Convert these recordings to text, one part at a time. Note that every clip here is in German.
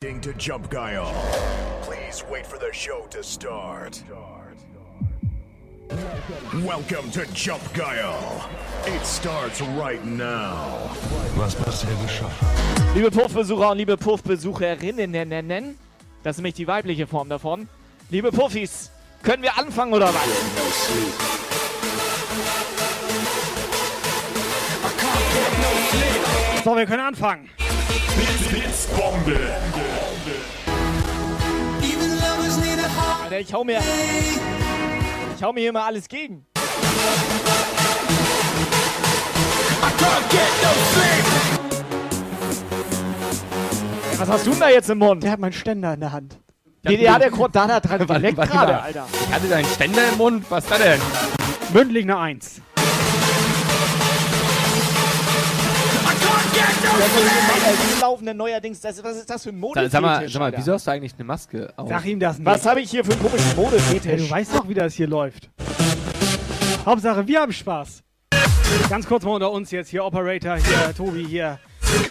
to Jump Guile. Please wait for the show to start. Welcome to Jump Guile. It starts right now. Was bisher geschah. Liebe Puffbesucher und liebe Puffbesucherinnen, das ist nämlich die weibliche Form davon. Liebe Puffis, können wir anfangen oder was? So, wir können anfangen. Blitzbombe. Alter, ich hau mir. Ich hau mir hier mal alles gegen. Was hast du denn da jetzt im Mund? Der hat meinen Ständer in der Hand. Nee, der hat der Kordana dran Warte, gerade, mal. Alter. Ich hatte deinen Ständer im Mund. Was ist das denn? Mündlich eine Eins. Das ist immer, äh, laufende neuerdings, das, was ist das für ein Mode? Sag, sag, mal, sag mal, wieso hast du eigentlich eine Maske auf? Sag ihm das nicht. Was habe ich hier für einen komischen Hey, du Modefetisch? weißt doch, wie das hier läuft. Hauptsache, wir haben Spaß. Ganz kurz mal unter uns jetzt hier, Operator, hier, Tobi, hier.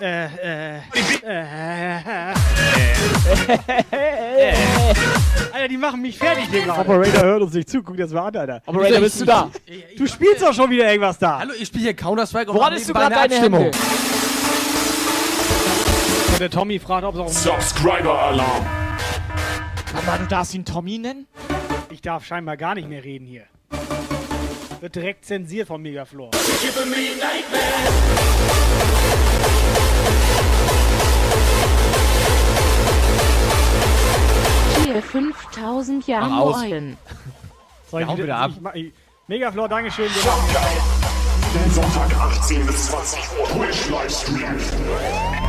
Äh, äh, äh, Alter, die machen mich fertig, Digga. Operator hört uns nicht zu, guck dir das mal an, Alter. Operator, bist du da? Du spielst doch schon wieder irgendwas da. Hallo, ich spiele hier Counter-Strike Wo hattest du gerade deine Hände? Und der Tommy fragt, ob es auch... Subscriber Alarm. Aber du darfst ihn Tommy nennen? Ich darf scheinbar gar nicht mehr reden hier. Wird direkt zensiert von Megaflor. Hier 5000 Mach Jahre aus. Eulen. Soll ich hau wieder ab. Ich, Megaflor, Dankeschön. Sonntag 18 bis 20 Uhr Twitch Livestream.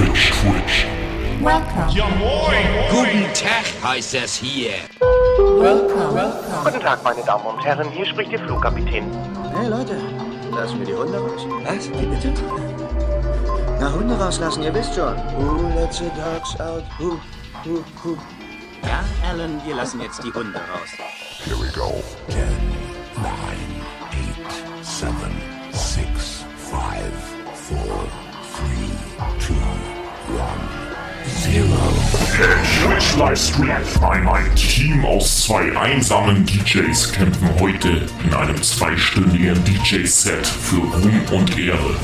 Twitch, Twitch. Ja moin. Guten Tag heißt es hier. Guten Tag, meine Damen und Herren, hier spricht Ihr Flugkapitän. Hey Leute, lassen wir die Hunde raus. Was? Wie bitte? Na, Hunde rauslassen, ihr wisst schon. Who lets the dogs out? Who, who, who? Ja, Alan, wir lassen jetzt die Hunde raus. Here we go. 10, 9, 8, 7, 6, 5, 1, 0. Twitch Livestream. Ein, ein Team aus zwei einsamen DJs kämpfen heute in einem zweistündigen DJ-Set für Ruhm und Ehre.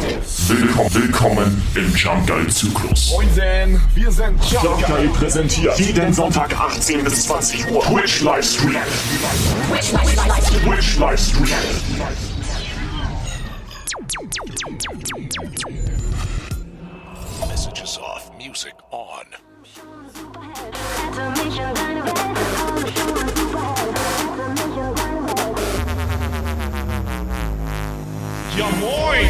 Willkommen, willkommen im Jump Guide Zyklus. Moinsen, wir sind Jump Guide präsentiert jeden Sonntag 18 bis 20 Uhr Twitch Livestream. Twitch Livestream. Messages off, music on. Ja moin!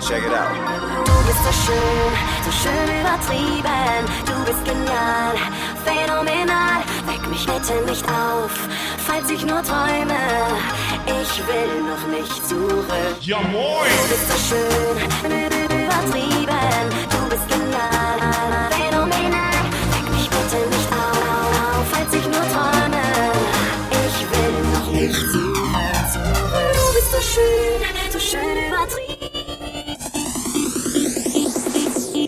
Check it out. Du bist so schön, so schön übertrieben. Du bist genial, phänomenal. Weck mich bitte nicht auf, falls ich nur träume. Ich will noch nicht zurück. Ja Du moin! bist so schön, übertrieben. Du bist genial, phänomenal. Weck mich bitte nicht auf, falls ich nur träume. Ich will noch nicht zurück. Du bist so schön, so schön übertrieben.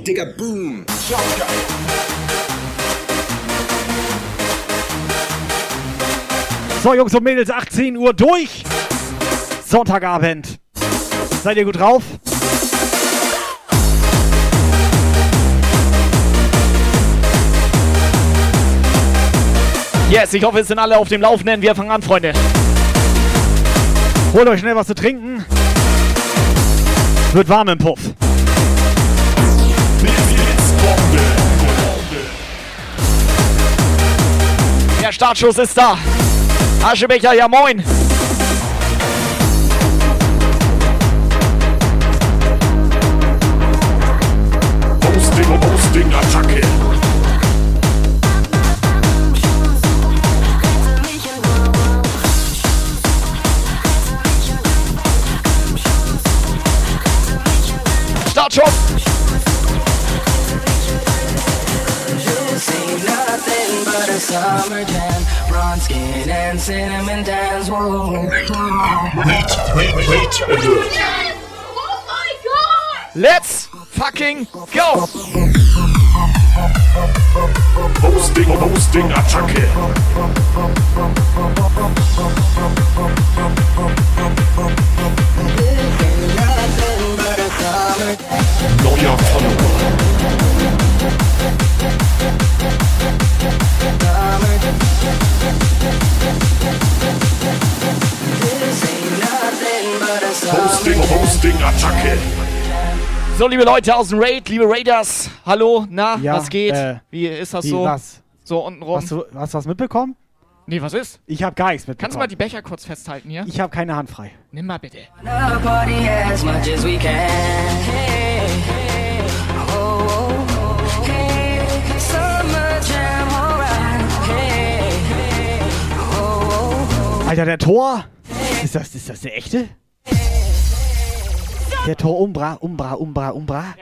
Digga, boom. So, Jungs und Mädels, 18 Uhr durch. Sonntagabend. Seid ihr gut drauf? Yes, ich hoffe, es sind alle auf dem Laufenden. Wir fangen an, Freunde. Holt euch schnell was zu trinken. Wird warm im Puff. Der Startschuss ist da. Aschebecher, ja moin. Summer jam. Bronze skin and cinnamon tans. Whoa. Wait, wait, wait alert. Oh Let's fucking go! Hosting, Hosting, Attacke. Neuer Follower. Hosting, Hosting, Attacke. So, liebe Leute aus dem Raid, liebe Raiders, hallo, na, Ja, was geht? äh, wie ist das wie, so? was? So untenrum. Hast du, hast du was mitbekommen? Nee, was ist? Ich habe gar nichts mitbekommen. Kannst du mal die Becher kurz festhalten hier? ich habe keine Hand frei. Nimm mal bitte. Alter, der Tor? Ist das, ist das der echte? Der Tor Umbra, Umbra, Umbra, Umbra.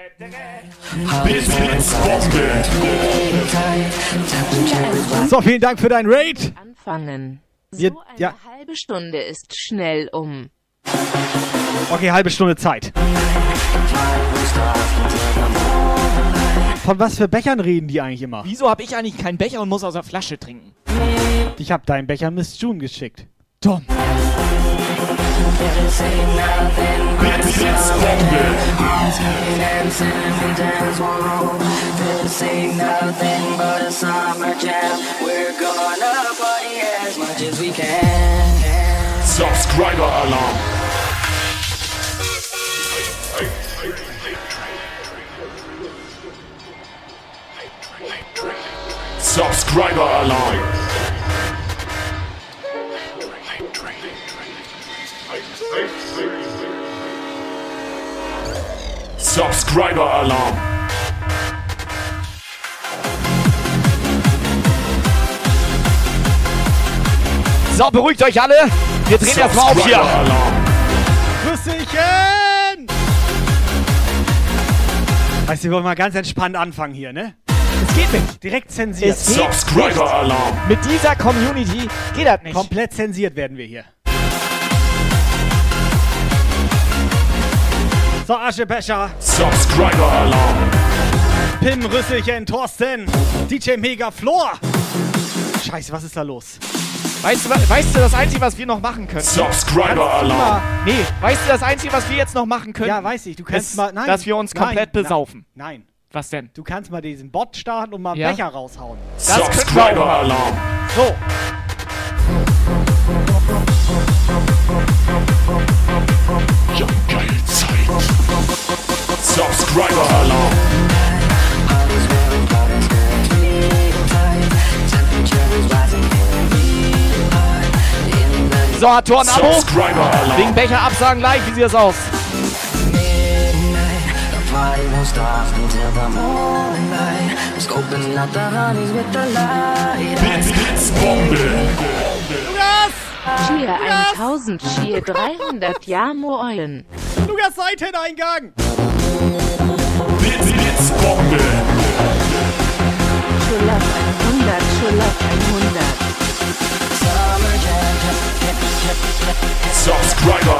So, vielen Dank für dein Raid. Anfangen. So eine ja. halbe Stunde ist schnell um. Okay, halbe Stunde Zeit. Von was für Bechern reden die eigentlich immer? Wieso habe ich eigentlich keinen Becher und muss aus der Flasche trinken? Ich habe deinen Becher Miss June geschickt. Dumm. Blitz, Blitz, Bombe. and cinnamon tans. Whoa, this ain't nothing but a summer jam. We're gonna party as much as we can. Subscriber Alarm. Subscriber Alarm. Subscriber Alarm. So, beruhigt euch alle. Wir drehen erstmal auf hier. Subscriber Alarm. Rüsselchen! Weißt du, wir wollen mal ganz entspannt anfangen hier, ne? Es geht nicht. Direkt zensiert. Es geht Subscriber Alarm. Mit dieser Community geht das nicht. Komplett zensiert werden wir hier. So, Aschebecher, Subscriber Alarm. Pim, Rüsselchen, Thorsten, DJ Mega Flor. Scheiße, was ist da los? Weißt du, weißt du, das Einzige, was wir noch machen können? Subscriber Alarm. Nee, weißt du, das Einzige, was wir jetzt noch machen können? Ja, weiß ich. Du kannst ist, mal. Nein, dass wir uns komplett nein, besaufen. Nein. Was denn? Du kannst mal diesen Bot starten und mal einen Ja. Becher raushauen. Das Subscriber. Alarm. So. So, hat Tor ein Abo? Wegen Becher absagen gleich, wie sieht das aus? The Cheer 1000, Cheer 300, ja moin. Lukas Seiteneingang. Blitz, Blitz, Bombe. Schulaf 100, Schulaf 100. Subscriber Alarm. Subscriber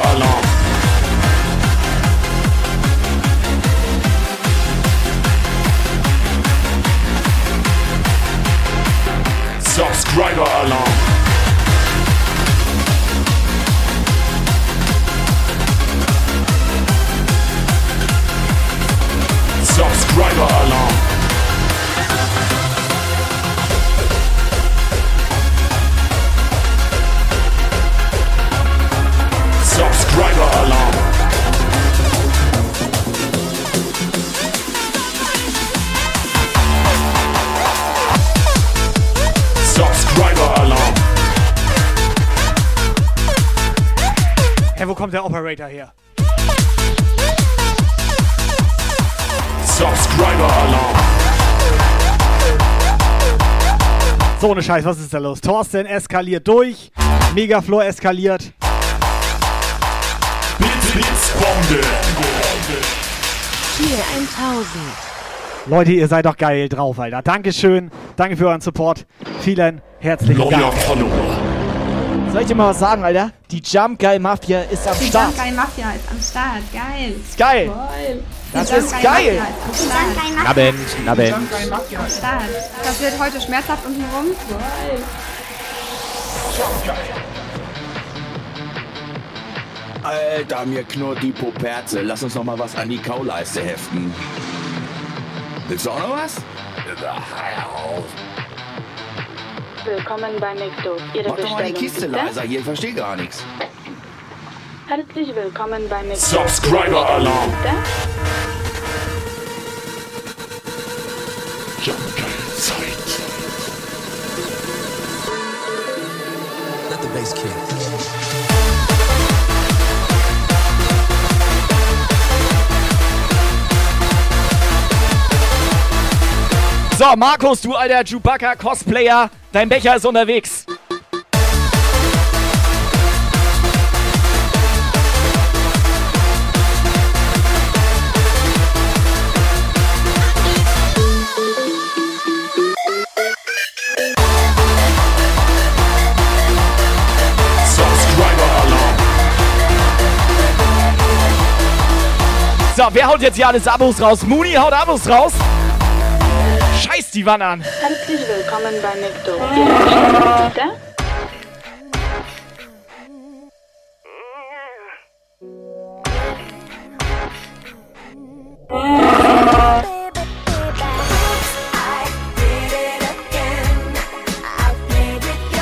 Operator her? Subscriber Alarm. So eine Scheiß, was ist da los? Thorsten eskaliert durch. Megaflor eskaliert. Blitz, Blitz, Bombe. Tier 1000. Leute, ihr seid doch geil drauf, Alter. Dankeschön. Danke für euren Support. Vielen herzlichen Neuer Dank. Follower. Soll ich dir mal was sagen, Alter? Die Jump Guy Mafia ist am Die Start. Jump Guy Mafia ist am Start. Geil. Ist geil. Voll. Das Die Jump ist Guy geil. Mafia ist am Start. Abend, Die Abend. Jump Guy Mafia am Start. Das wird heute schmerzhaft unten rum. Voll. Alter, mir knurrt die Poperze. Lass uns noch mal was an die Kauleiste heften. Willst du auch noch was? Willkommen bei McDo. Ihre Mach doch mal die Bestellung Kiste bitte? leiser hier, ich verstehe gar nichts. Herzlich willkommen bei McDo. Subscriber Alarm. Bitte? Jump Guy Zeit. Let the bass kick. So, Markus, du alter Chewbacca-Cosplayer, dein Becher ist unterwegs. So, wer haut jetzt hier alles Abos raus? Mooney haut Abos raus. Scheiß die Wanne an. Herzlich willkommen bei McDo. Bitte?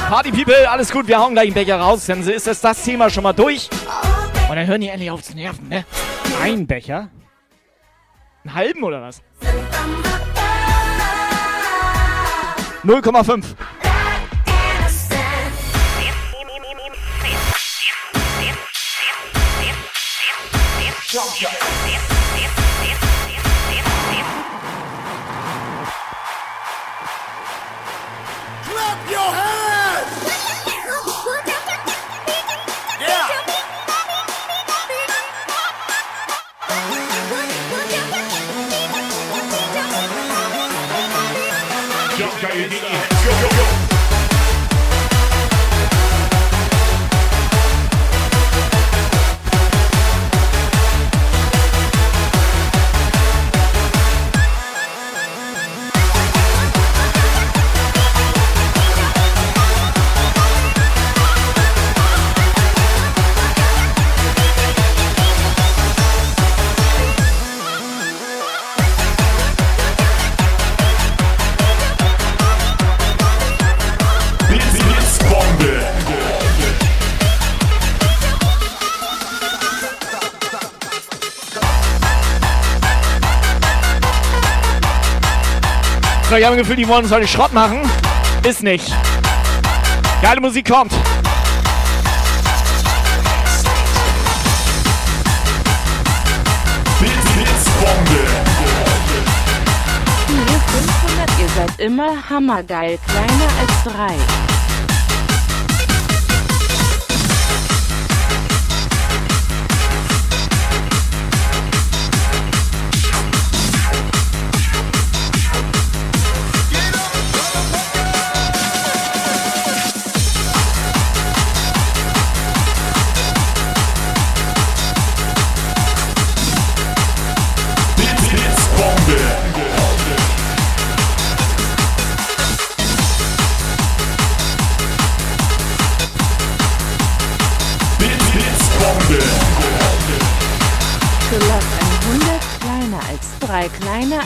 Party People, alles gut, wir hauen gleich einen Becher raus, dann ist das, das Thema schon mal durch. Und dann hören die endlich auf zu nerven, ne? Ein Becher? Einen halben oder was? 0,5. Clap So, ich habe ein Gefühl, die wollen uns heute Schrott machen. Ist nicht. Geile Musik kommt. Hier 500. Ihr seid immer hammergeil. Kleiner als drei.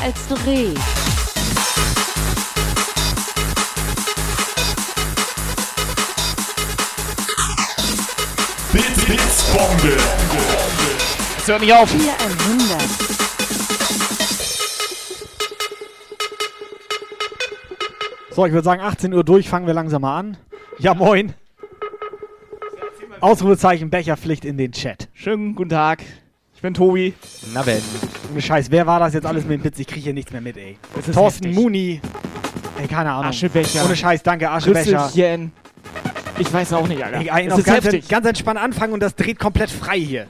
Als Dreh. Blitz, Blitzbombe. Es hört nicht auf. Tier 100. So, ich würde sagen, 18 Uhr durch, fangen wir langsam mal an. Ja, moin. Ausrufezeichen Becherpflicht in den Chat. Schönen guten Tag. Ich bin Tobi. Na Ben. Ohne Scheiß, wer war das jetzt alles mit dem Witz? Ich kriege hier nichts mehr mit, ey. Das ist Thorsten heftig. Muni. Ey, keine Ahnung. Aschebecher. Ohne Scheiß, danke, Aschebecher. Rüsselchen. Ich weiß auch nicht, Alter. Ey, ey, Es noch ist ganz, heftig. ganz entspannt anfangen und das dreht komplett frei hier.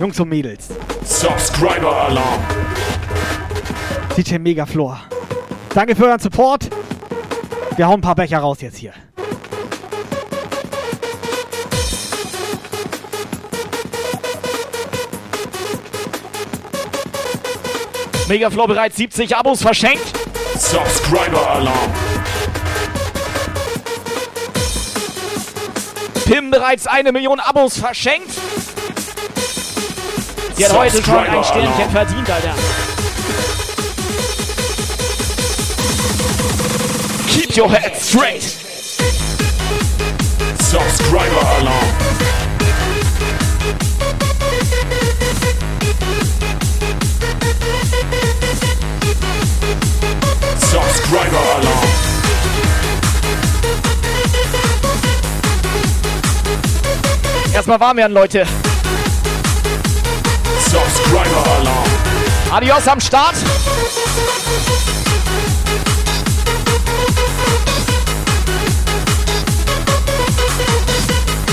Jungs und Mädels. Subscriber Alarm. DJ Megaflor. Danke für euren Support. Wir hauen ein paar Becher raus jetzt hier. Megaflow bereits 70 Abos verschenkt. Subscriber Alarm. Pim bereits eine Million Abos verschenkt. Sie hat heute schon ein Sternchen verdient, Alter. Keep your head straight. Subscriber Alarm. Subscriber Alarm. Erstmal warm werden, Leute. Subscriber Alarm. Adios am Start.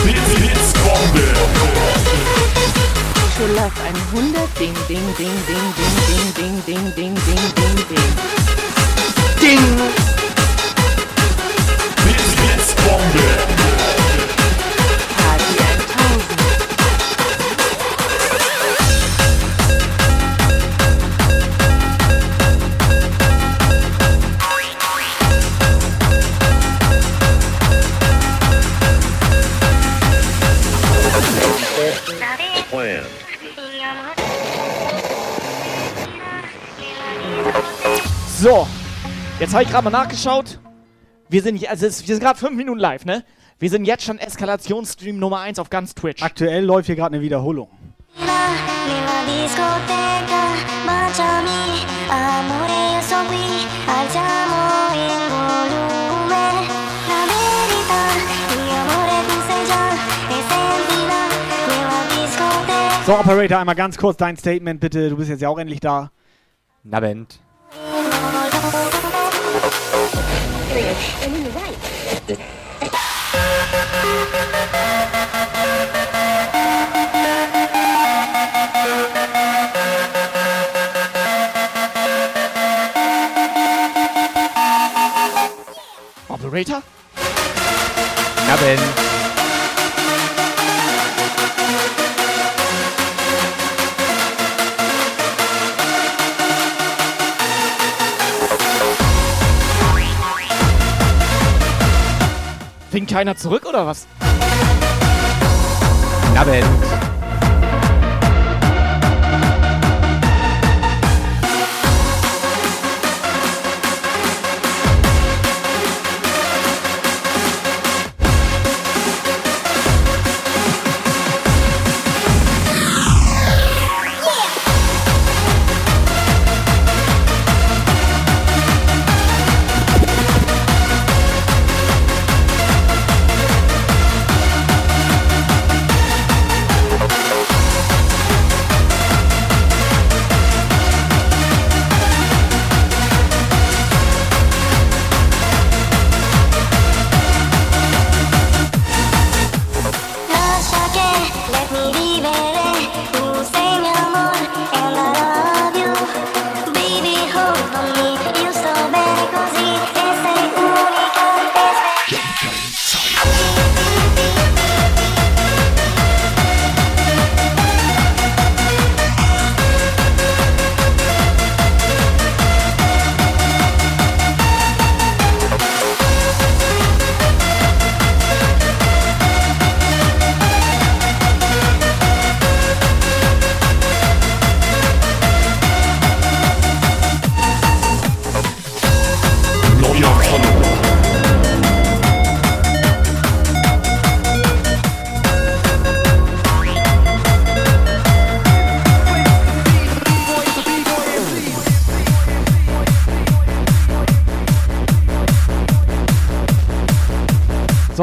Blitz, Blitzbombe. Schon läuft ein 100 Ding, Ding, Ding, Ding, Ding, Ding, Ding, Ding, Ding, Ding, Ding, Ding. Ding. Blitz, Blitzbombe. Jetzt habe ich gerade mal nachgeschaut. Wir sind, also es, wir sind gerade fünf Minuten live, ne? Wir sind jetzt schon Eskalationsstream Nummer 1 auf ganz Twitch. Aktuell läuft hier gerade eine Wiederholung. So, Operator, einmal ganz kurz dein Statement, bitte. Du bist jetzt ja auch endlich da. and in the right. Operator? Haben. Winkt keiner zurück oder was? Nabend.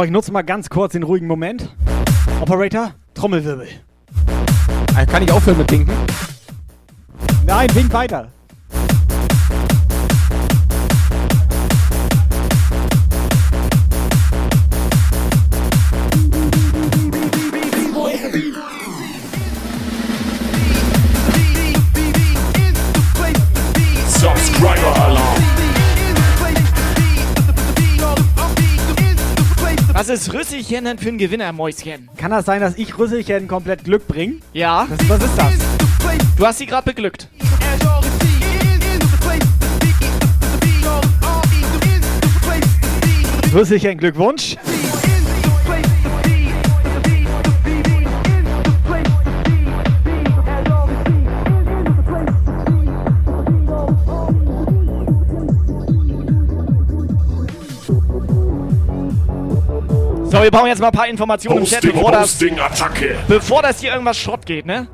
So, ich nutze mal ganz kurz den ruhigen Moment. Operator, Trommelwirbel. Äh, Kann ich aufhören mit Winken? Nein, wink weiter. Dieses Rüsselchen denn für ein Gewinner, Mäuschen? Kann das sein, dass ich Rüsselchen komplett Glück bringe? Ja. Das, was ist das? Du hast sie gerade beglückt. Rüsselchen, Glückwunsch. So, wir brauchen jetzt mal ein paar Informationen im Chat, bevor das, Hosting, Attacke. bevor das hier irgendwas Schrott geht, ne?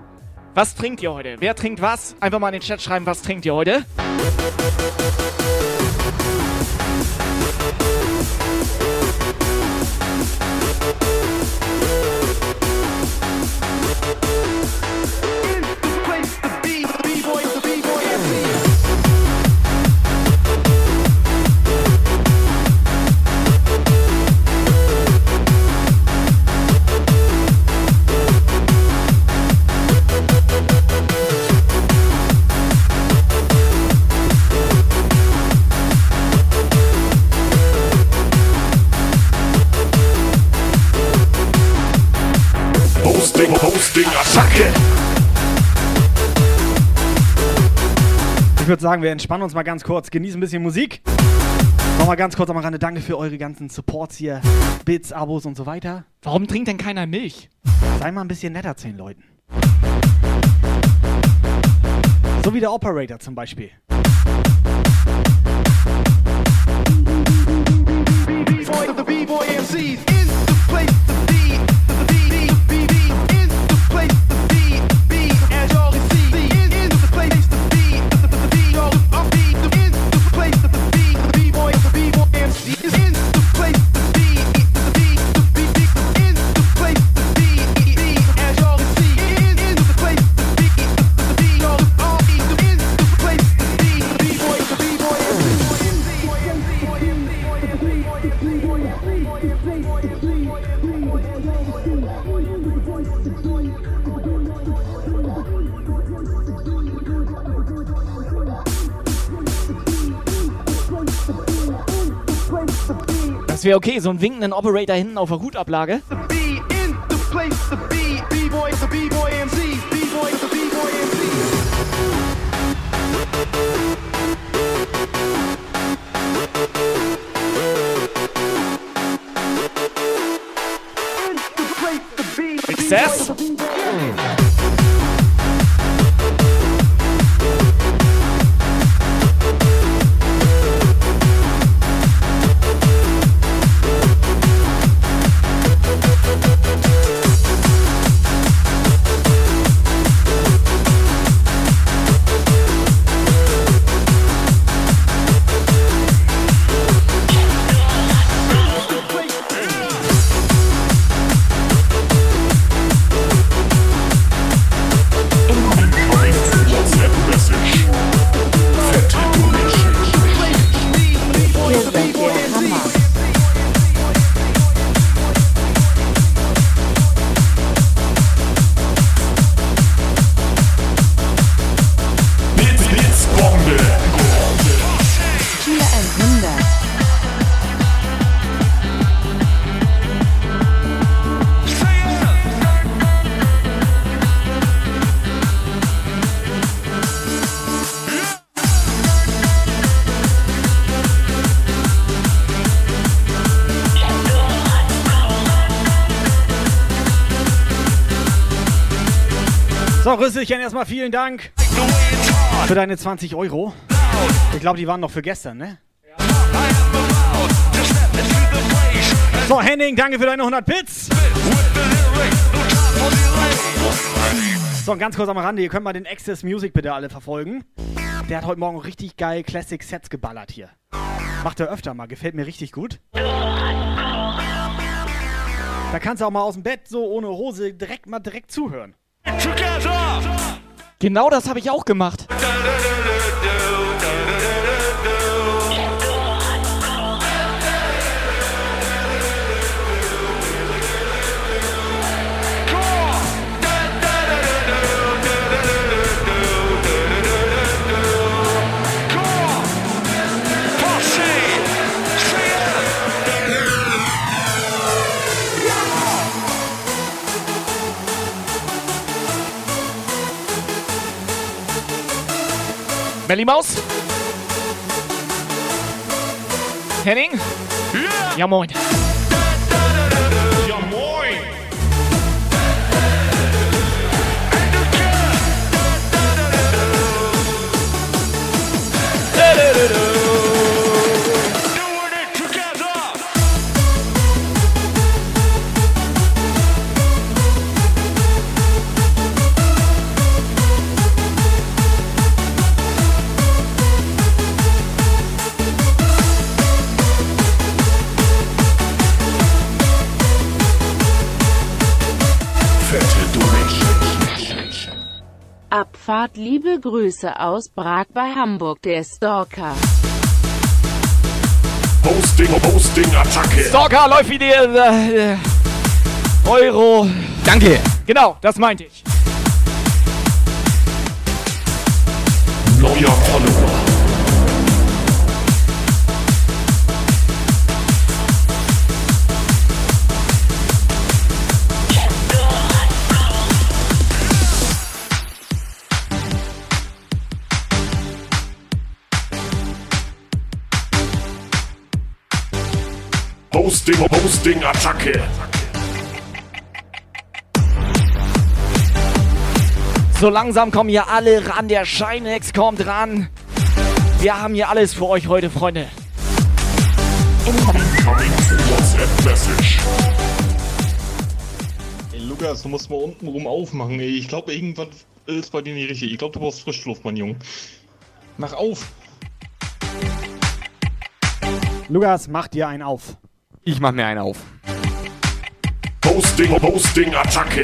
Was trinkt ihr heute? Wer trinkt was? Einfach mal in den Chat schreiben, was trinkt ihr heute? Sagen, wir entspannen uns mal ganz kurz, genießen ein bisschen Musik. Nochmal ganz kurz am Rande, danke für eure ganzen Supports hier, Bits, Abos und so weiter. Warum trinkt denn keiner Milch? Sei mal ein bisschen netter zu den Leuten. So wie der Operator zum Beispiel. For the B-boy MCs in the place Das wäre okay, so einen winkenden Operator hinten auf der Hutablage. sucesso! Rüsselchen, erstmal vielen Dank für deine 20 Euro. Ich glaube, die waren noch für gestern, ne? So, Henning, danke für deine 100 Bits. So, ganz kurz am Rande, ihr könnt mal den Access Music bitte alle verfolgen. Der hat heute Morgen richtig geil Classic Sets geballert hier. Macht er öfter mal, gefällt mir richtig gut. Da kannst du auch mal aus dem Bett so ohne Hose direkt mal direkt zuhören. Genau das habe ich auch gemacht. Melly Maus? Henning? Ja, moin. Ja, moin. Fette Abfahrt liebe Grüße aus Prag bei Hamburg, der Stalker. Hosting, Hosting, Attacke. Stalker läuft wie der äh, Euro. Danke. Genau, das meinte ich. Neuer Follower. Hosting, Hosting, Attacke. So langsam kommen hier alle ran. Der Shinex kommt ran. Wir haben hier alles für euch heute, Freunde. Incoming WhatsApp Message. Ey, Lukas, du musst mal unten rum aufmachen, ey. Ich glaube, irgendwas ist bei dir nicht richtig. Ich glaube, du brauchst Frischluft, mein Junge. Mach auf. Lukas, mach dir einen auf. Ich mach mir einen auf. Hosting, Hosting, Attacke.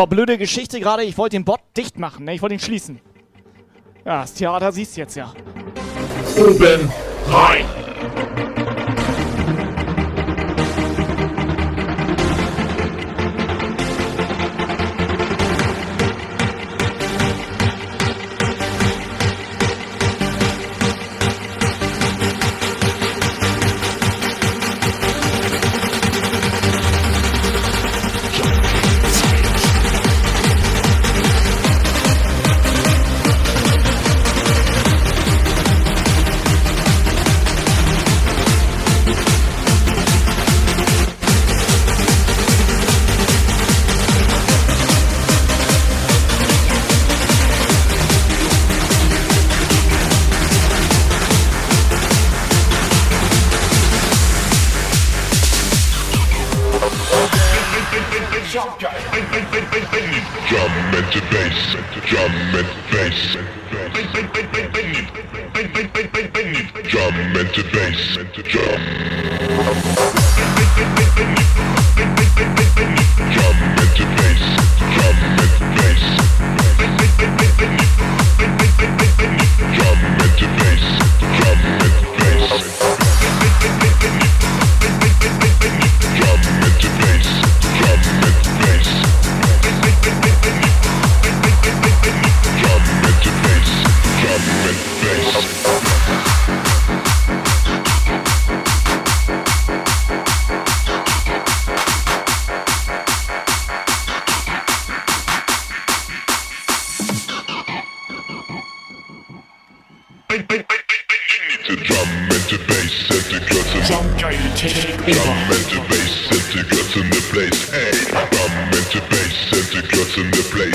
So, blöde Geschichte gerade. Ich wollte den Bot dicht machen. Ne? Ich wollte ihn schließen. Ja, das Theater siehst du jetzt ja. Oben rein.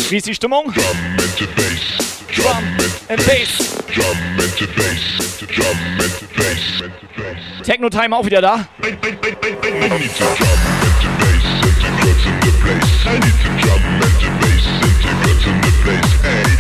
Wie ist die Stimmung? Drum and bass, drum and bass. Drum and bass, drum and bass. Techno Time auch wieder da. I need the drum and bass and the guts in the place. I need the drum and bass and the guts in the place. Hey,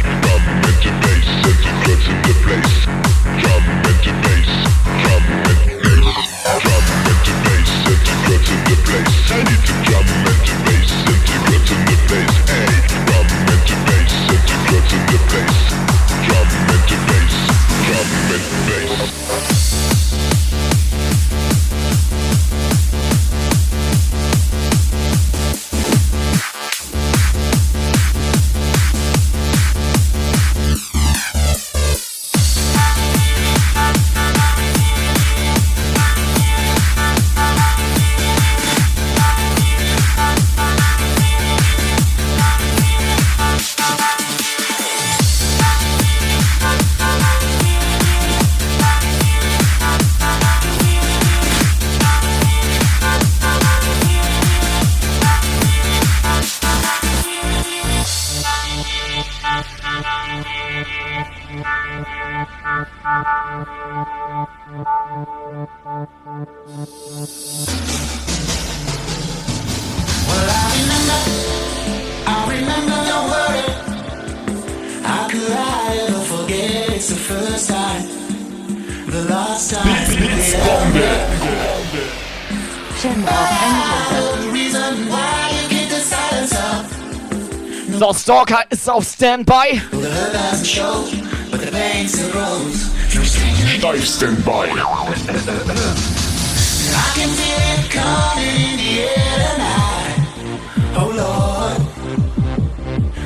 Stalker ist auf Standby. Steif Standby. I can feel it coming in the air tonight. Oh Lord,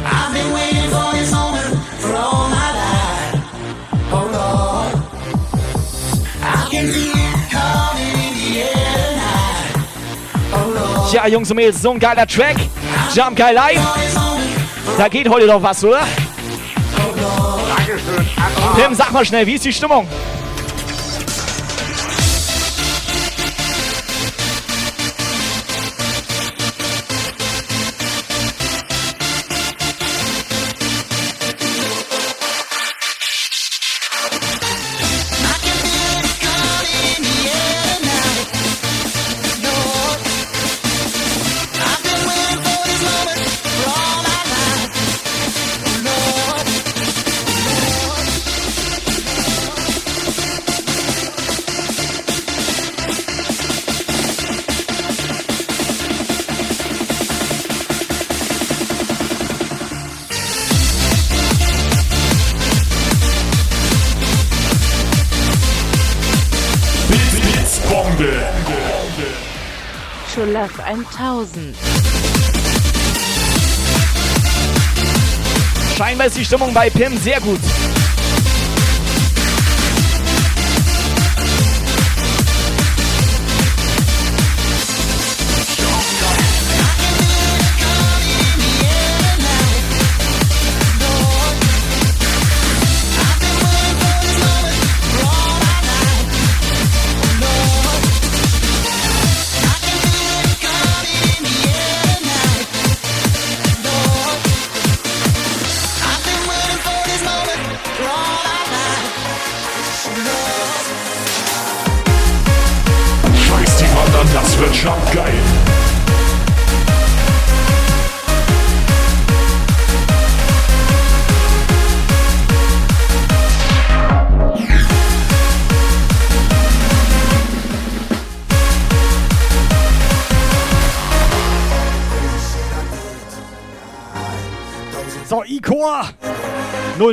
I've been waiting for this moment for all my life. Oh Lord, I can feel it coming in the air tonight. Oh Lord, Ja, Jungs und Mädels, so ein geiler Track. Jump geil live. Da geht heute doch was, oder? Tim, sag mal schnell, wie ist die Stimmung? 1000. Scheinbar ist die Stimmung bei Pim sehr gut.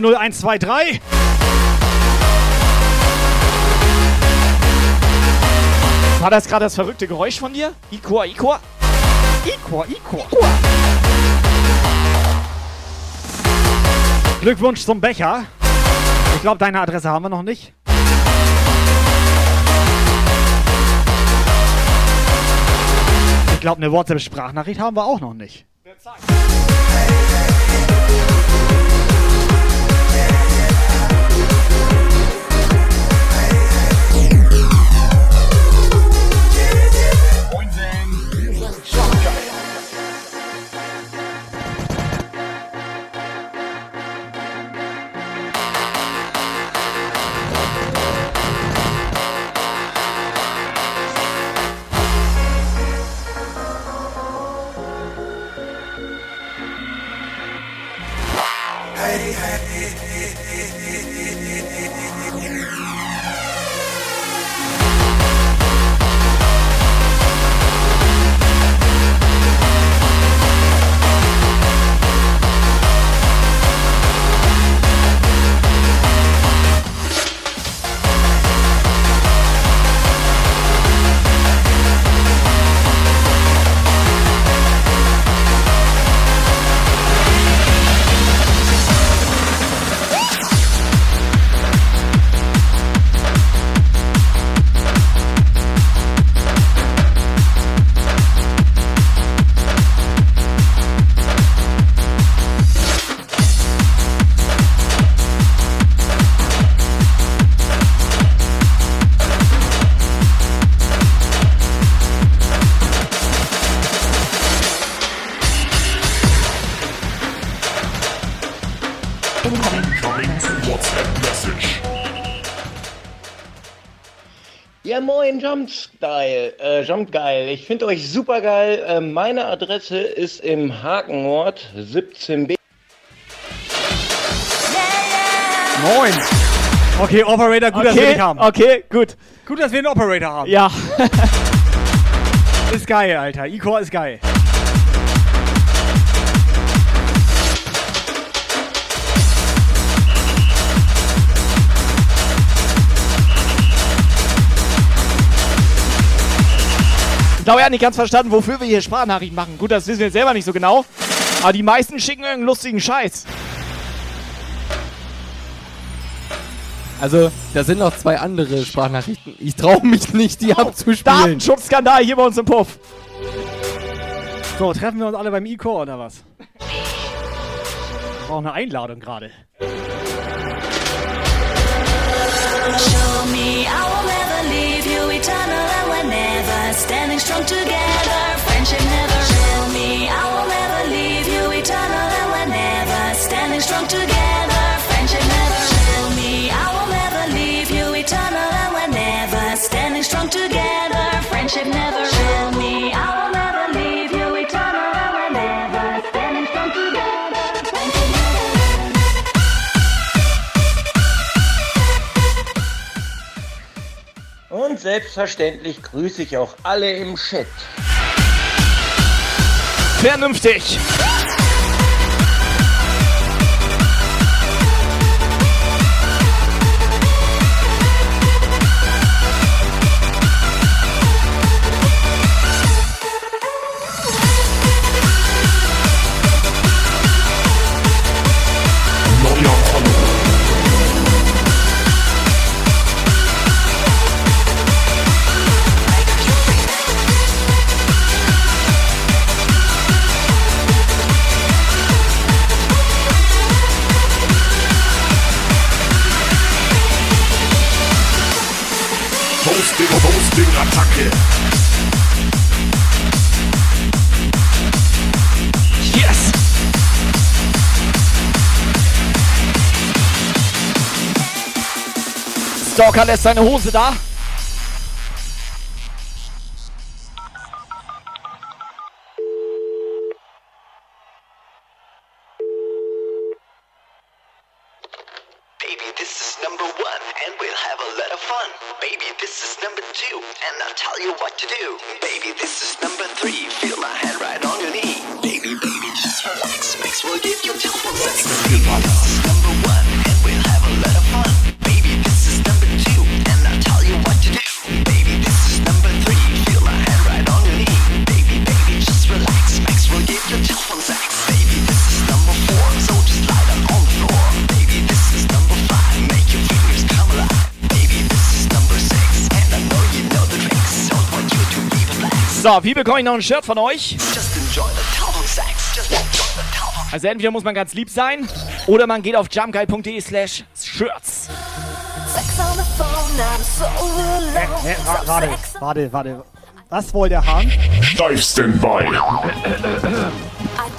00123. War das gerade das verrückte Geräusch von dir? Ikor, Ikor? Ikor, Ikor. Glückwunsch zum Becher. Ich glaube, deine Adresse haben wir noch nicht. Ich glaube, eine WhatsApp-Sprachnachricht haben wir auch noch nicht. WhatsApp Äh, Jumpgeil. Ich finde euch super geil. Äh, meine Adresse ist im Hakenort 17b. Moin. Okay, Operator, gut, dass wir Okay, dich haben. okay, gut. Gut, dass wir einen Operator haben. Ja. ist geil, Alter. Icor ist geil. Glaube, er hat nicht ganz verstanden, wofür wir hier Sprachnachrichten machen. Gut, das wissen wir jetzt selber nicht so genau. Aber die meisten schicken irgendeinen lustigen Scheiß. Also, da sind noch zwei andere Sprachnachrichten. Ich traue mich nicht, die abzuspielen. Datenschutzskandal hier bei uns im Puff. So, treffen wir uns alle beim Icor oder was? Ich brauche eine Einladung gerade. Show me I will never leave you eternal and we're never standing strong together. Friendship never. Show me I will never selbstverständlich grüße ich auch alle im Chat. Vernünftig. Attacke. Yes. Stalker lässt seine Hose da. Wie bekomme ich noch ein Shirt von euch? Just enjoy the talking sex. Just enjoy the talking. Also entweder muss man ganz lieb sein oder man geht auf jumpguy.de slash shirts. Warte, warte, warte. Was wollt der Hahn? Live Standby. I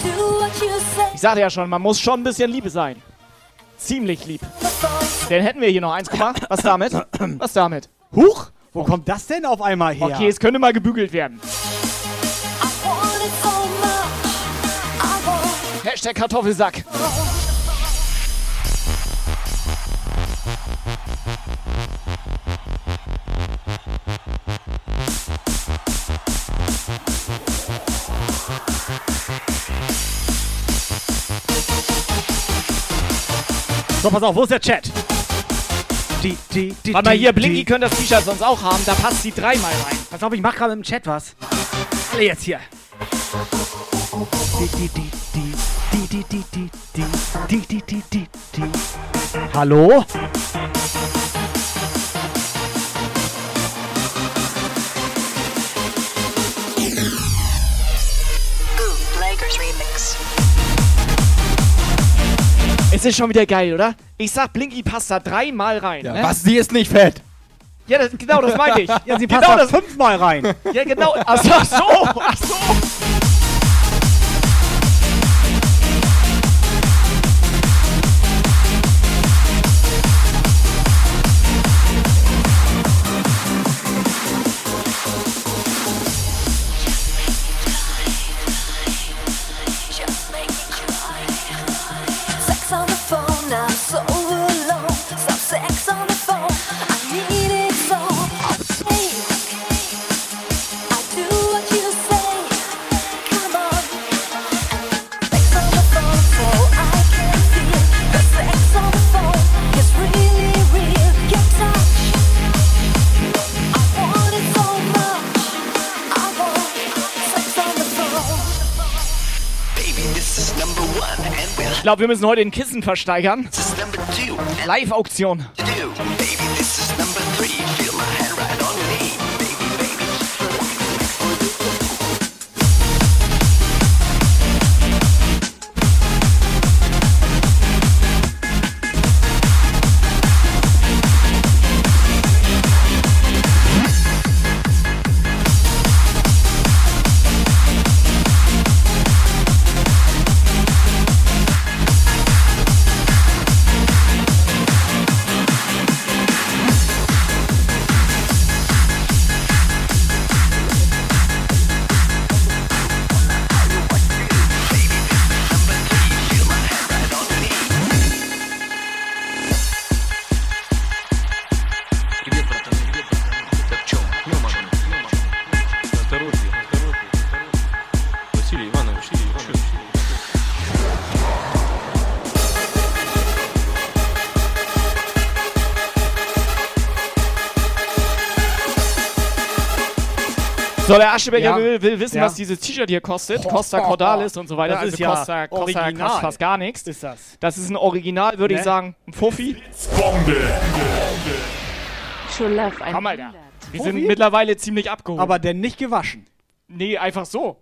do what you say. Ich sagte ja schon, man muss schon ein bisschen Liebe sein. Ziemlich lieb. Dann hätten wir hier noch eins. Guck mal, was damit? Was damit? Huch! Wo kommt das denn auf einmal her? Okay, es könnte mal gebügelt werden. Hashtag Kartoffelsack. So, pass auf, wo ist der Chat? Die, die, die, Warte mal hier, Blinky könnte das T-Shirt sonst auch haben. Da passt sie dreimal rein. Pass auf, ich mach gerade im Chat was. Alle jetzt hier. Die, Es ist schon wieder geil, oder? Ich sag, Blinky passt da dreimal rein. Ja, ne? was, sie ist nicht fett. Ja, das, genau, das meinte ich. Ja, sie genau passt das, da fünfmal rein. Ja, genau. Ach so, ach so. Ach so. glaube, wir müssen heute den Kissen versteigern. Live-Auktion. So, der Aschebecker Ja. will, will wissen, Ja. was dieses T-Shirt hier kostet. Costa Cordalis und so weiter. Das also ist ja Costa, Costa original. kostet fast gar nichts. Ist das? Das ist ein Original, würde Ne? ich sagen. Ein Fuffi. Bombe. Komm mal da. Wir Fuffi? sind mittlerweile ziemlich abgehoben. Aber denn nicht gewaschen. nee, einfach so.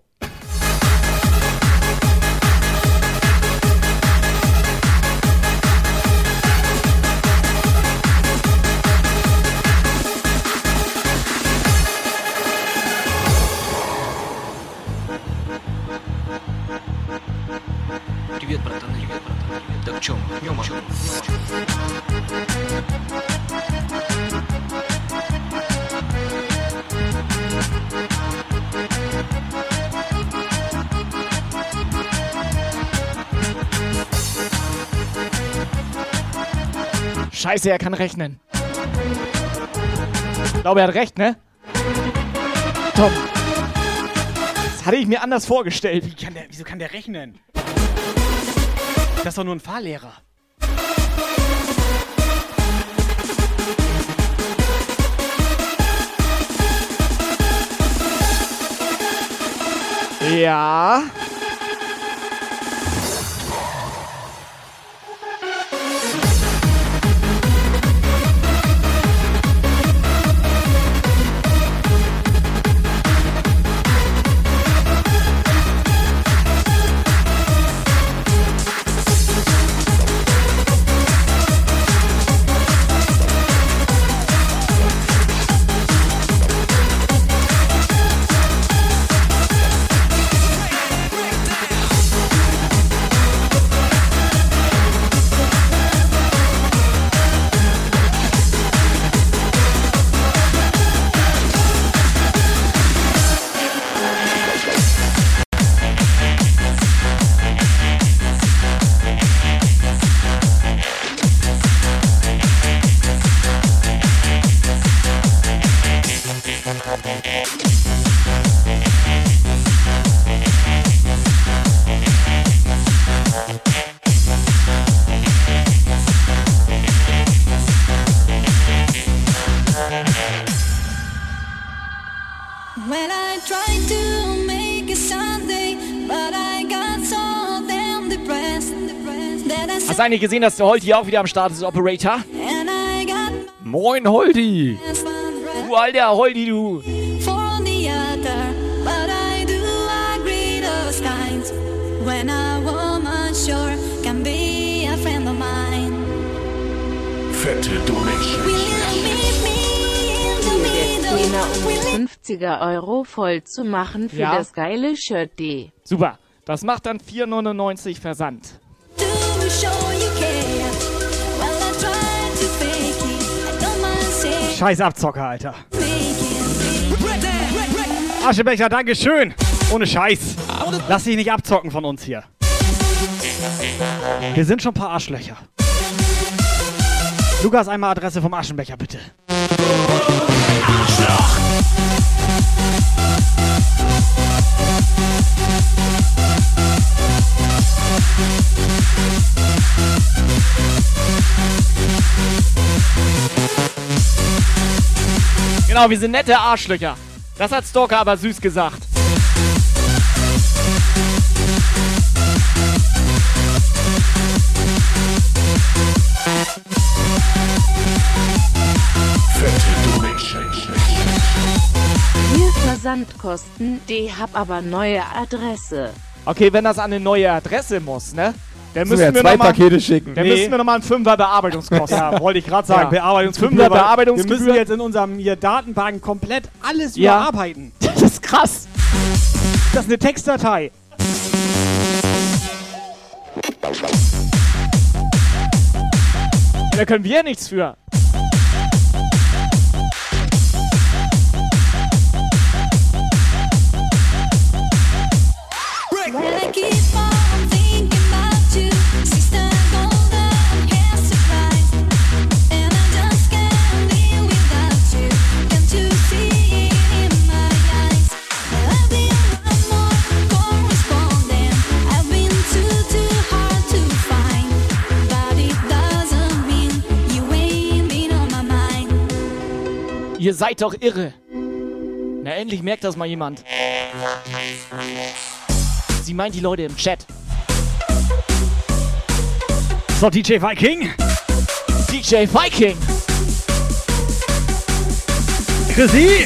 Scheiße, er kann rechnen. Ich glaube, er hat recht, ne? Tom. Das hatte ich mir anders vorgestellt. Wie kann der, wieso kann der rechnen? Das ist doch nur ein Fahrlehrer. Ja. Eigentlich gesehen, dass der Holt hier auch wieder am Start ist, Operator? Moin, Holdi. Du alter Holdi, du. for the other. But I do agree those times when a woman sure can be a friend of mine. Fette Donation. Um 50er Euro voll zu machen für Ja. das geile Shirt D. Super. Das macht dann 4,99 Versand. Scheiß Abzocker, Alter. Aschebecher, Dankeschön. Ohne Scheiß. Lass dich nicht abzocken von uns hier. Wir sind schon ein paar Arschlöcher. Lukas, einmal Adresse vom Aschenbecher, bitte. Genau, wir sind nette Arschlöcher. Das hat Stalker aber süß gesagt. Hier Versandkosten, D hab aber neue Adresse. Okay, wenn das an eine neue Adresse muss, ne? Dann Müssen wir wir zwei noch mal, Pakete schicken. Dann Nee. müssen wir nochmal einen Fünfer Bearbeitungskosten. Ja, wollte ich gerade sagen. Ja. Bearbeitungsgebühr. Fünfer Bearbeitungsgebühr. Wir müssen jetzt in unserem hier Datenbank komplett alles Ja. überarbeiten. Das ist krass. Das ist eine Textdatei. Da können wir nichts für. Seid doch irre. Na, endlich merkt das mal jemand. Sie meint die Leute im Chat. So, DJ Viking. DJ Viking. Chrissy.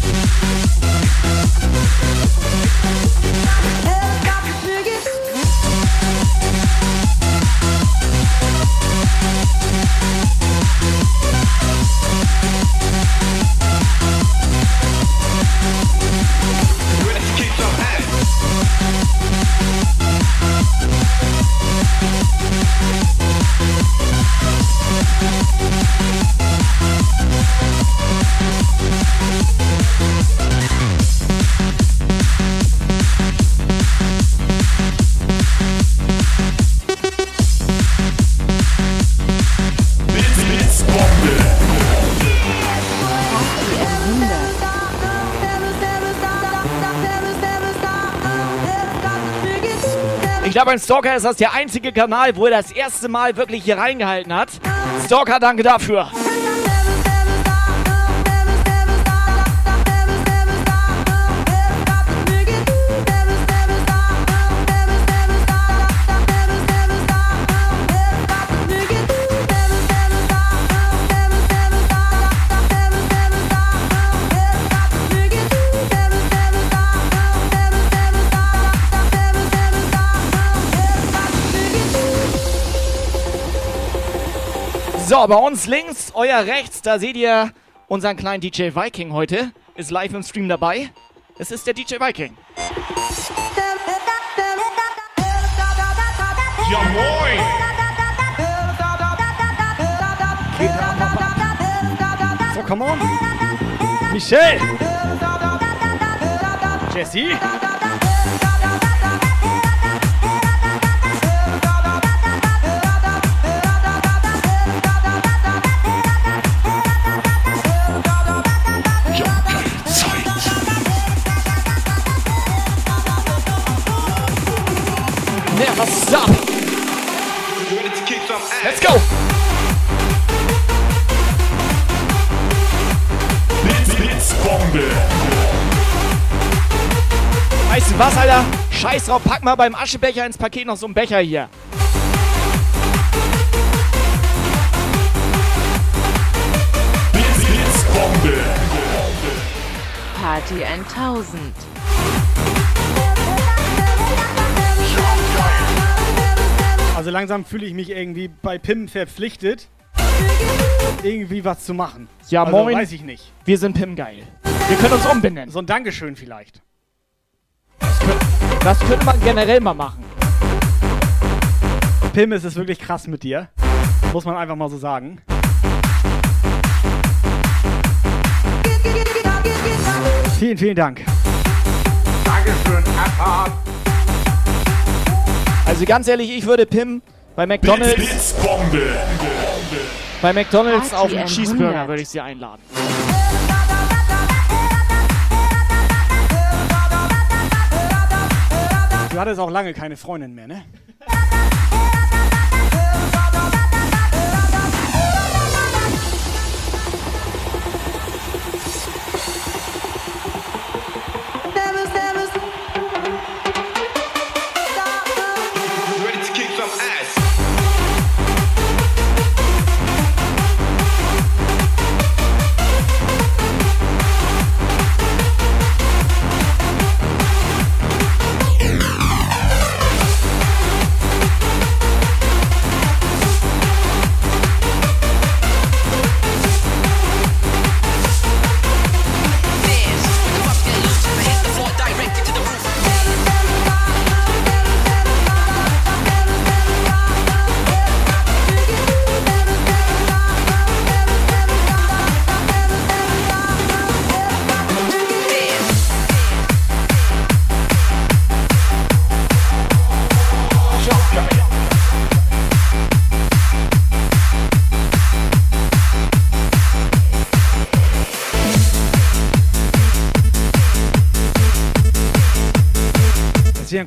Ein Stalker ist das der einzige Kanal, wo er das erste Mal wirklich hier reingehalten hat. Stalker, danke dafür. So, bei uns links, euer rechts, da seht ihr unseren kleinen DJ Viking heute. Ist live im Stream dabei. Es ist der DJ Viking. Ja moin! So, come on. Michelle. Jesse. Let's go. Blitz, Blitzbombe. Weißt du was, Alter? Scheiß drauf, pack mal beim Aschebecher ins Paket noch so einen Becher hier. Blitz, Blitzbombe. Party 1000. Also langsam fühle ich mich irgendwie bei Pim verpflichtet, irgendwie was zu machen. Ja, also, moin. Weiß ich nicht. Wir sind Pim geil. Wir können uns umbenennen. So ein Dankeschön vielleicht. Das könnte man generell mal machen. Pim, es ist wirklich krass mit dir. Muss man einfach mal so sagen. Vielen, vielen Dank. Dankeschön, Erfahrt. Also ganz ehrlich, ich würde Pim bei McDonalds, Blitz, Blitzbombe. bei McDonalds auf einen 100. Cheeseburger würde ich sie einladen. Du hattest auch lange keine Freundin mehr, ne?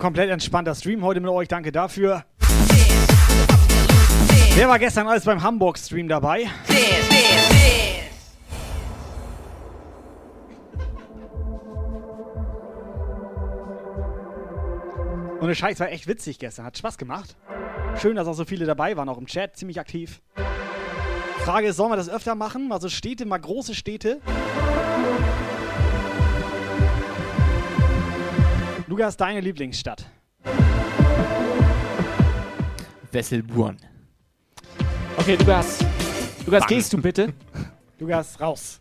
Komplett entspannter Stream heute mit euch. Danke dafür. Wer war gestern alles beim Hamburg-Stream dabei? Und der Scheiß war echt witzig gestern. Hat Spaß gemacht. Schön, dass auch so viele dabei waren, auch im Chat, ziemlich aktiv. Frage ist, sollen wir das öfter machen? Mal so Städte, mal große Städte? Lukas, deine Lieblingsstadt? Wesselburn. Okay, Lukas. Lukas, Bang. gehst du bitte? Lukas, raus.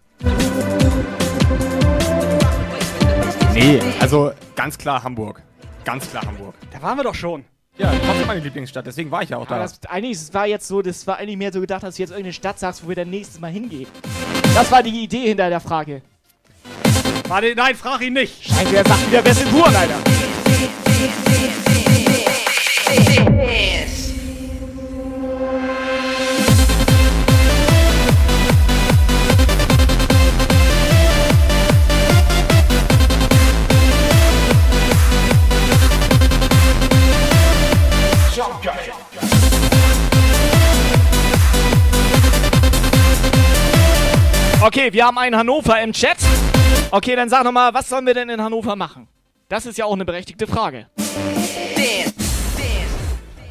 Nee, also ganz klar Hamburg. Ganz klar Hamburg. Da waren wir doch schon. Ja, das ist meine Lieblingsstadt, deswegen war ich ja auch Aber da. das, eigentlich es war jetzt so, das war eigentlich mehr so gedacht, dass du jetzt irgendeine Stadt sagst, wo wir dann nächstes Mal hingehen. Das war die Idee hinter der Frage. Warte, nein, frag ihn nicht. Scheiße, der sagt wieder Wesselburn, Alter. Okay, wir haben einen Hannover im Chat. Okay, dann sag noch mal, was sollen wir denn in Hannover machen? Das ist ja auch eine berechtigte Frage.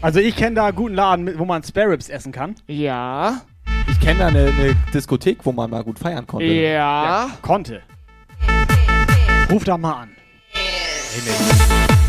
Also ich kenne da einen guten Laden, wo man Spare Ribs essen kann. Ja. Ich kenne da eine, eine Diskothek, wo man mal gut feiern konnte. Ja. Konnte. Ruf da mal an. Moinsen,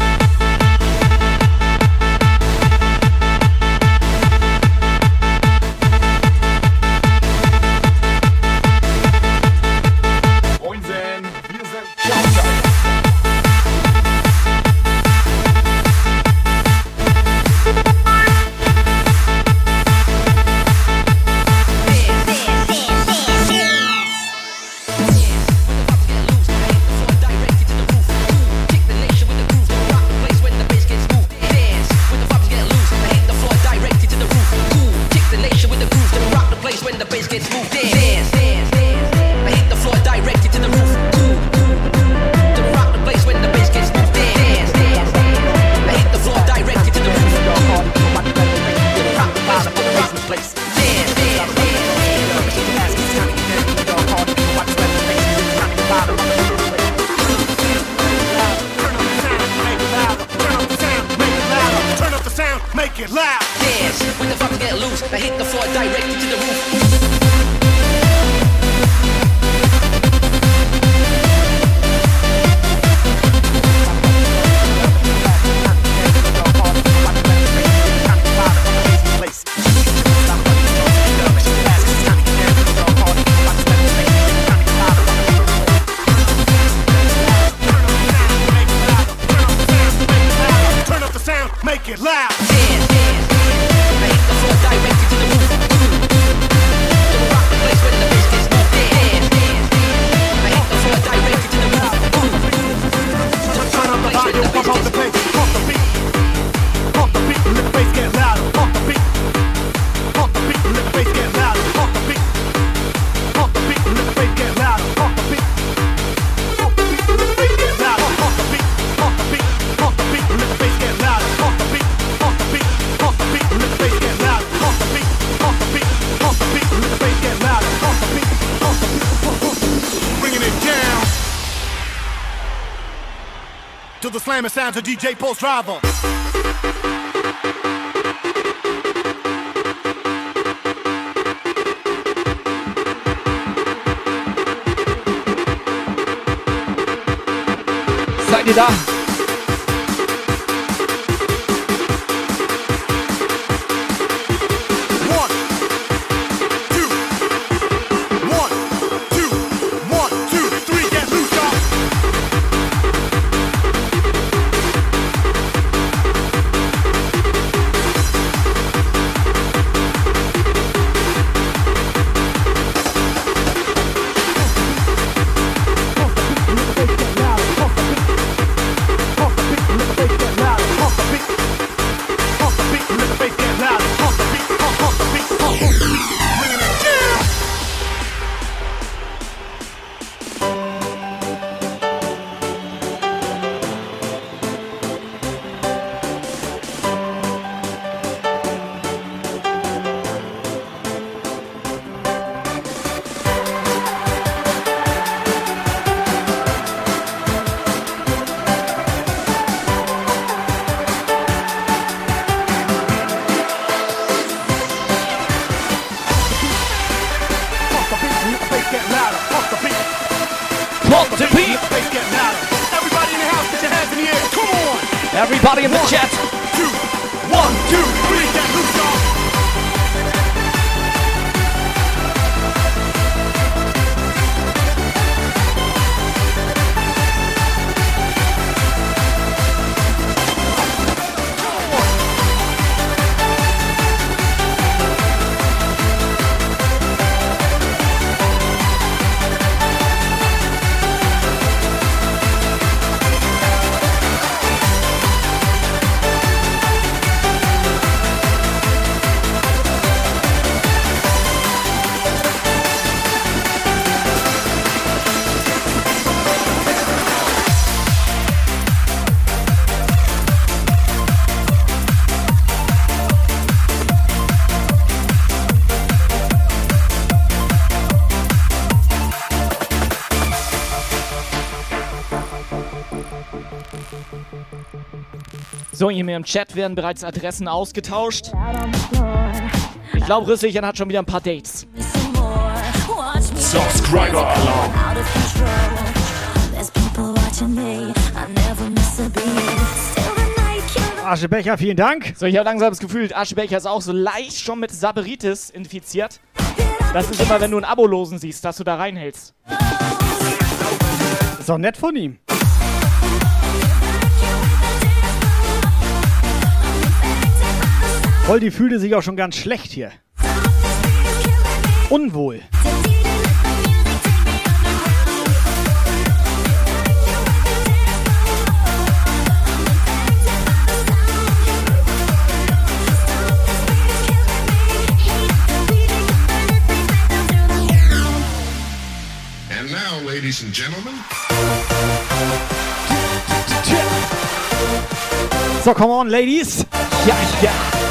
slamming sounds of DJ Pulse Driver. Seid it, da? So, hier mir im Chat werden bereits Adressen ausgetauscht. Ich glaube, Rüsselchen hat schon wieder ein paar Dates. Subscriber Alarm. Aschebecher, vielen Dank. So, ich habe langsam das Gefühl, Aschebecher ist auch so leicht schon mit Saberitis infiziert. Das ist immer, wenn du einen Abolosen siehst, dass du da reinhältst. Ist doch nett von ihm. Holdi fühlte sich auch schon ganz schlecht hier. Unwohl. And now, ladies and gentlemen. So, come on, ladies. Ja, yeah, ja. Yeah.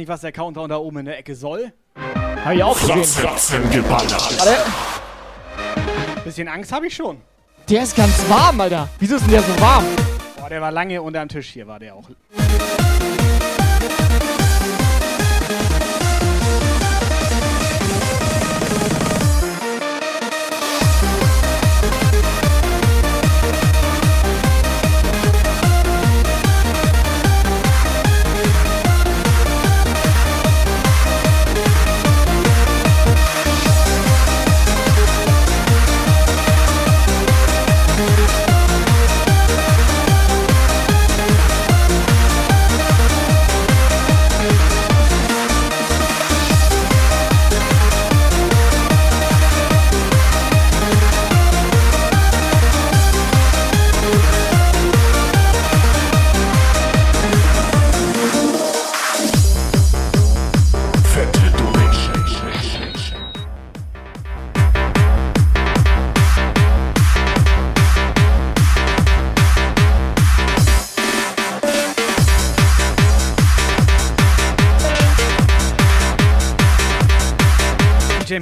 Nicht, was der Countdown da oben in der Ecke soll. Hab ich auch gesehen. Ratzen geballert. Warte. Bisschen Angst habe ich schon. Der ist ganz warm, Alter. Wieso ist denn der so warm? Boah, der war lange unterm Tisch hier, war der auch.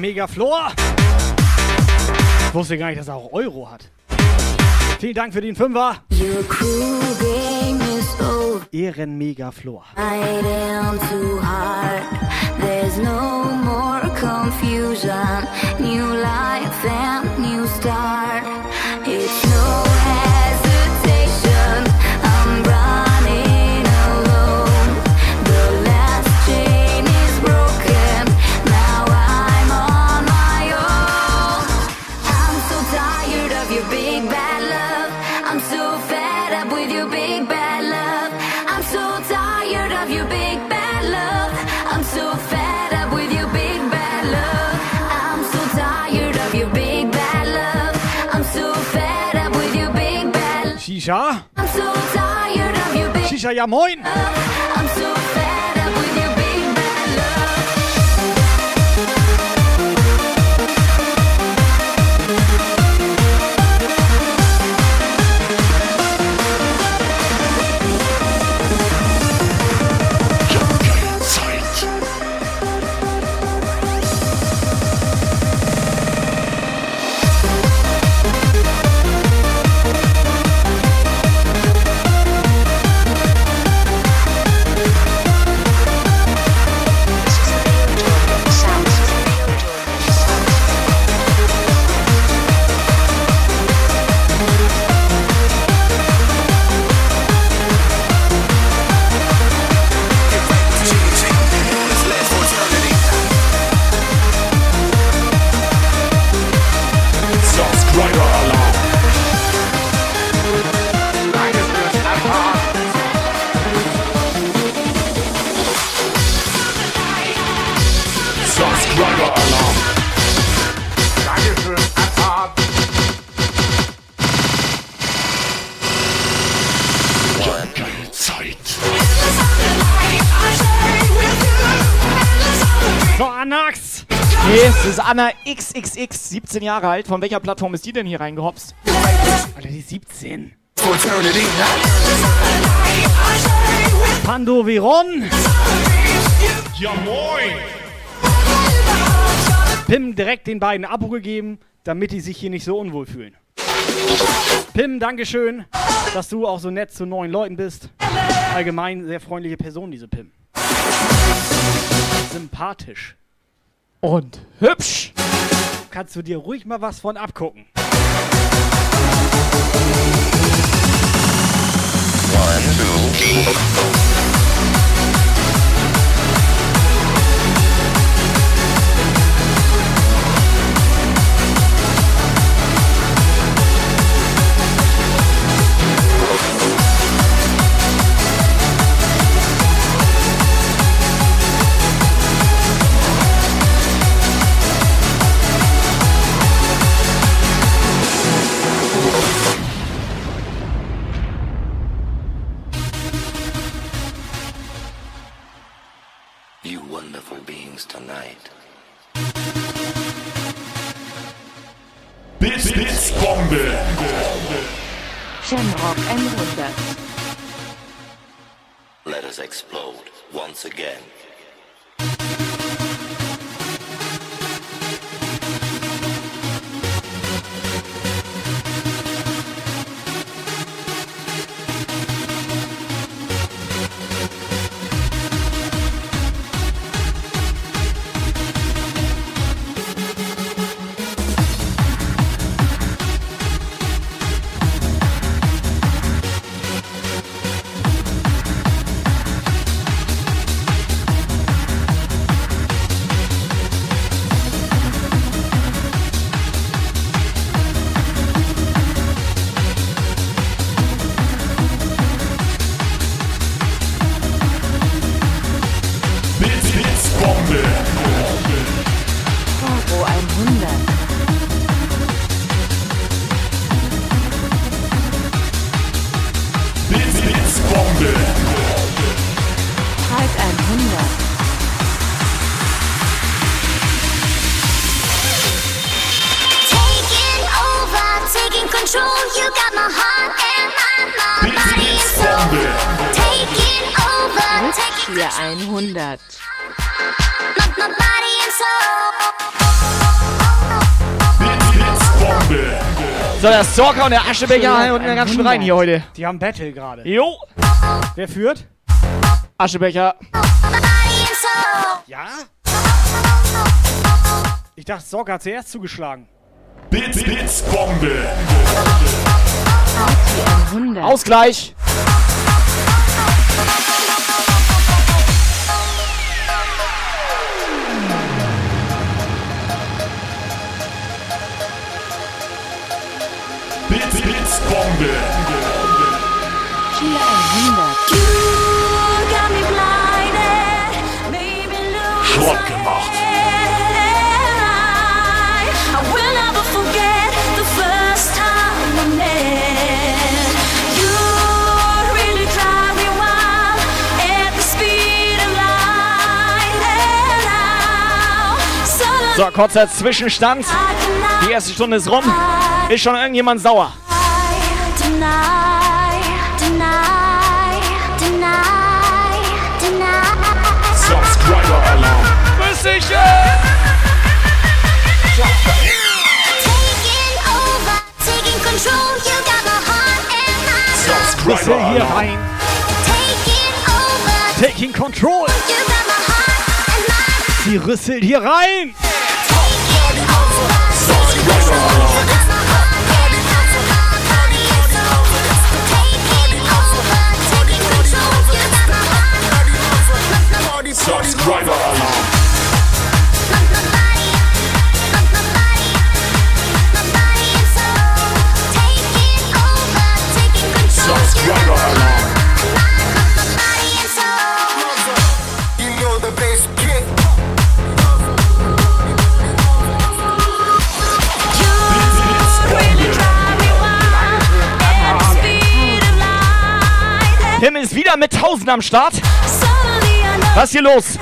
Megaflor. Ich wusste gar nicht, dass er auch Euro hat. Vielen Dank für den Fünfer. Ehren Megaflor. There's no more confusion. New life and ja moin. XXX, 17 Jahre alt. Von welcher Plattform ist die denn hier reingehopst? Alter, die 17. Fraternity. Pando Veron. Ja moin. Pim direkt den beiden Abo gegeben, damit die sich hier nicht so unwohl fühlen. Pim, Dankeschön, dass du auch so nett zu neuen Leuten bist. Allgemein sehr freundliche Person, diese Pim. Sympathisch. Und hübsch. Kannst du dir ruhig mal was von abgucken. You tonight. Bits, Bits, Bombe. Shamrock 100. Let us explode once again. Der Stalker und der Aschebecher und ganz schön rein hier heute. Die haben Battle gerade. Jo. Wer führt? Aschebecher. Ja? Ich dachte, Sorge hat zuerst zugeschlagen. Bits, Bits, Bombe. 100. Ausgleich. Light. And now, suddenly So, kurzer Zwischenstand. Die erste Stunde ist rum. Ist schon irgendjemand sauer? Subscriber Alarm. Hier rein. Taking control. Sie rüsselt hier rein. Subscriber Alarm. Subscriber Alarm. You know the bass kick. Tim ist wieder mit 1000 am Start. Was ist hier los?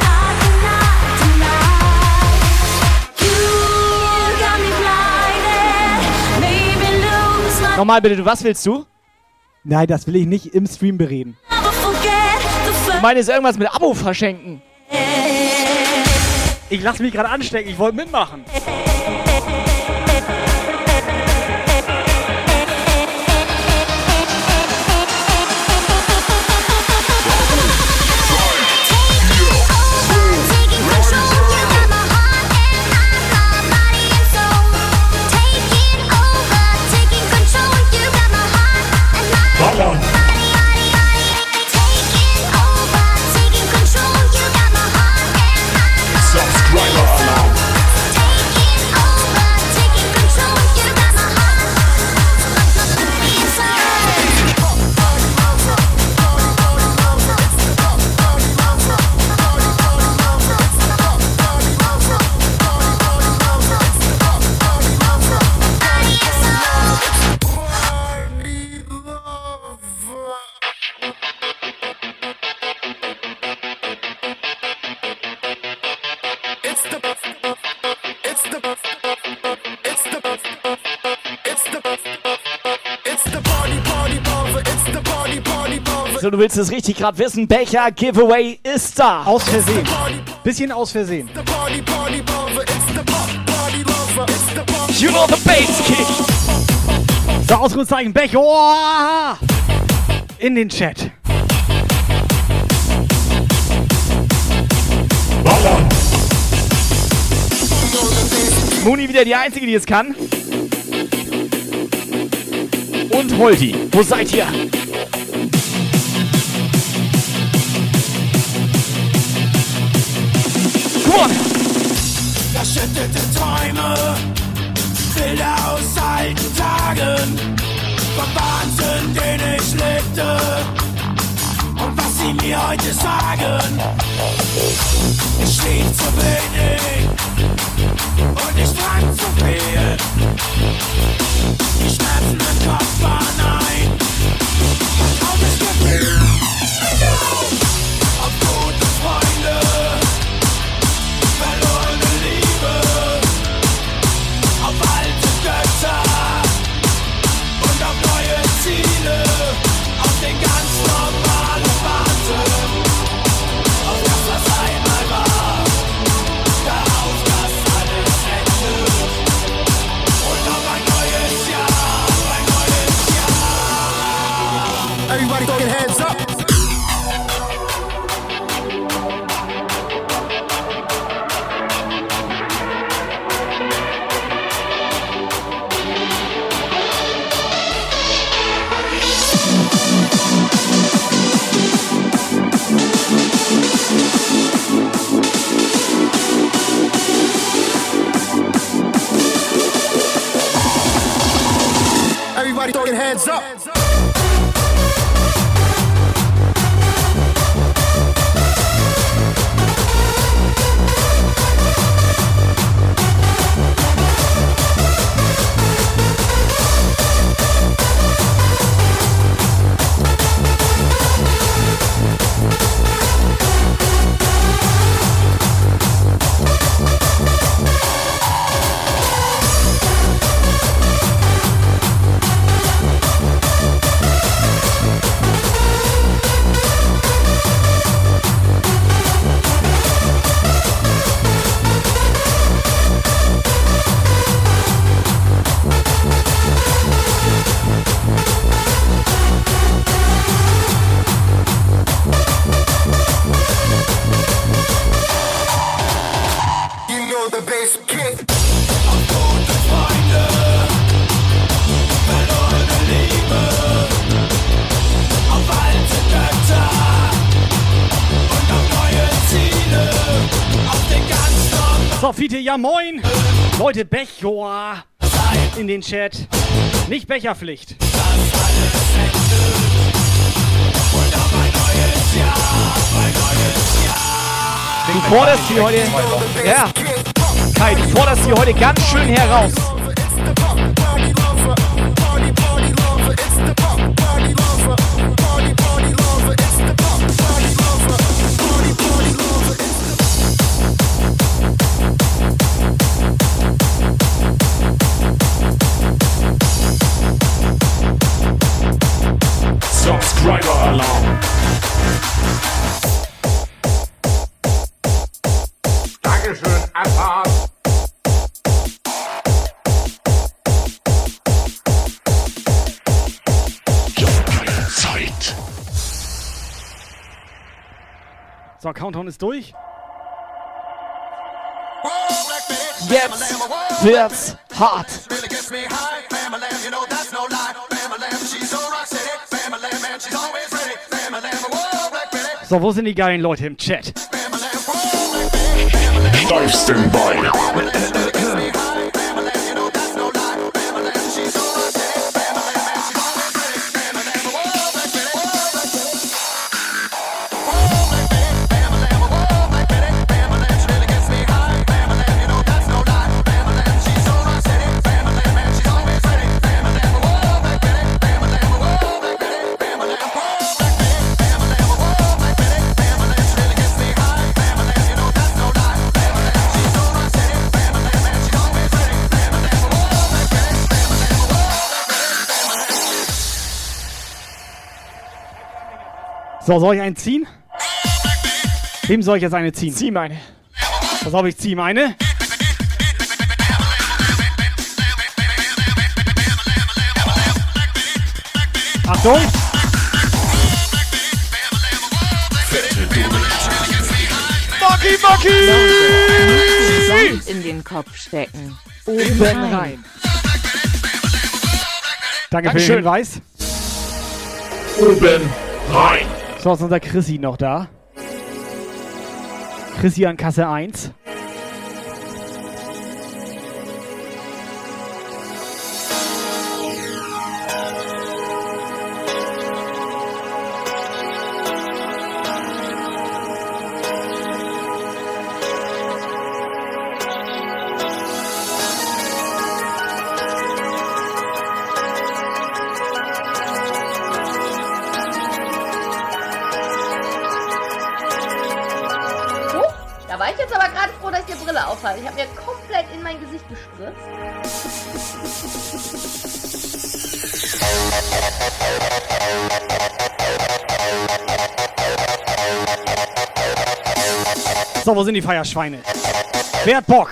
Nochmal bitte, was willst du? Nein, das will ich nicht im Stream bereden. Du meinst irgendwas mit Abo verschenken? Ich lasse mich gerade anstecken, ich wollte mitmachen. Du willst es richtig gerade wissen, Becher Giveaway ist da. Aus Versehen. Bisschen aus Versehen. You know the bass kick. So, Ausrufezeichen, Becher. Oh! In den Chat. Moni wieder die Einzige, die es kann. Und Holti, wo seid ihr? Verschüttete Träume, Bilder aus alten Tagen, vom Wahnsinn, den ich lebte. Und was sie mir heute sagen, ich schlief zu wenig und ich trank zu viel. Die Schmerzen im Kopf waren ein trautes Gefühl. Moin. Leute, Becher in den Chat. Nicht Becherpflicht. Du forderst sie heute. Ja. Kai, du forderst sie heute ganz schön heraus. Countdown ist durch. Jetzt wird's hart. So, wo sind die geilen Leute im Chat? Steif Standby. So, soll ich einen ziehen? Wem soll ich jetzt eine ziehen? Zieh meine. Pass auf, ich zieh meine. Achtung! Mocky, Mocky! Sand in den Kopf stecken. Oben rein. Danke für den Dankeschön. Hinweis. Oben rein. So, ist unser Chrissy noch da. Chrissy an Kasse 1. Wo sind die Feierschweine? Wer hat Bock?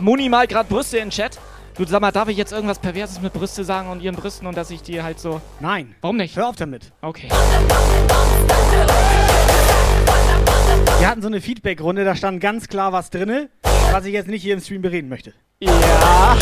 Muni malt gerade Brüste in Chat. Du sag mal, darf ich jetzt irgendwas Perverses mit Brüste sagen und ihren Brüsten und dass ich die halt so. Nein. Warum nicht? Hör auf damit. Okay. Wir hatten so eine Feedback-Runde, da stand ganz klar was drinne, was ich jetzt nicht hier im Stream bereden möchte. Ja.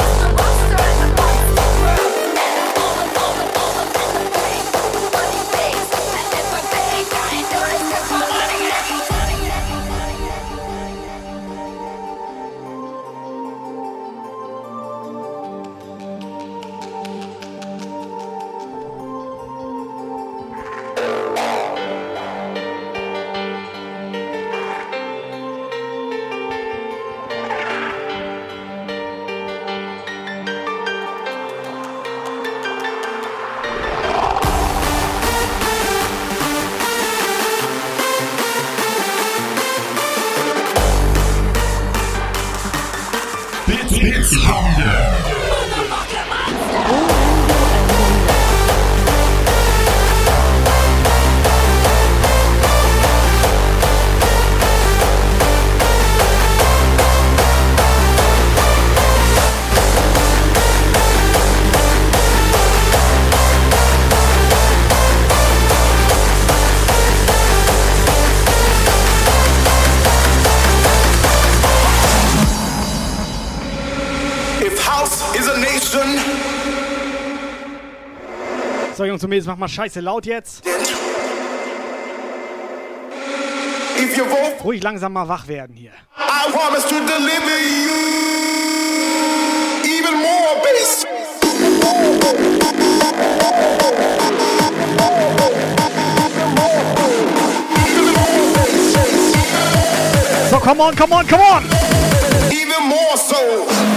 Jungs und Mädels, mach mal scheiße laut jetzt. Ruhig langsam mal wach werden hier. I promise to deliver you even more bass. So, come on, come on, come on! Even more so.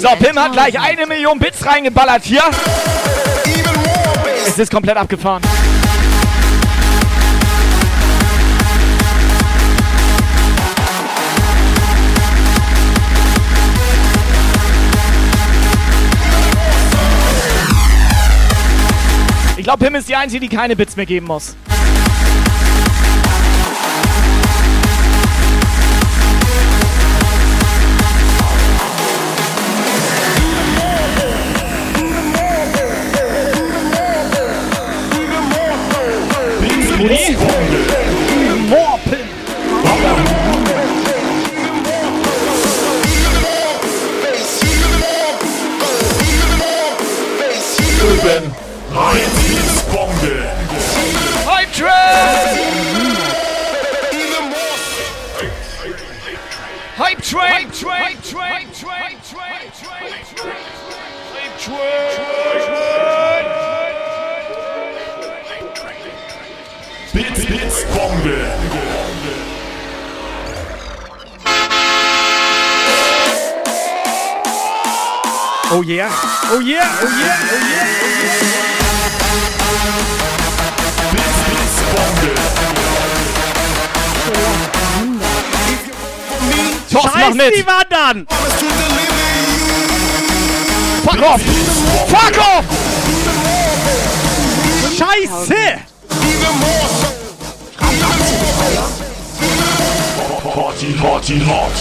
So, Pim hat gleich eine Million Bits reingeballert hier. Es ist komplett abgefahren. Ich glaube, Pim ist die Einzige, die keine Bits mehr geben muss. Por isso. Yeah, oh yeah, oh yeah, oh yeah, oh yeah. Thorsten, mach mit! die wandern! Fuck off! Fuck off! Scheiße! Party, Party, hart.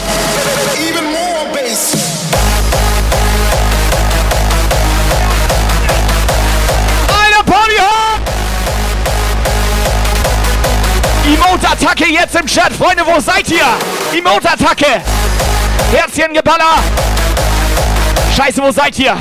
Even more Emote-Attacke jetzt im Chat. Freunde, wo seid ihr? Emote-Attacke! Herzchengeballer! Scheiße, wo seid ihr?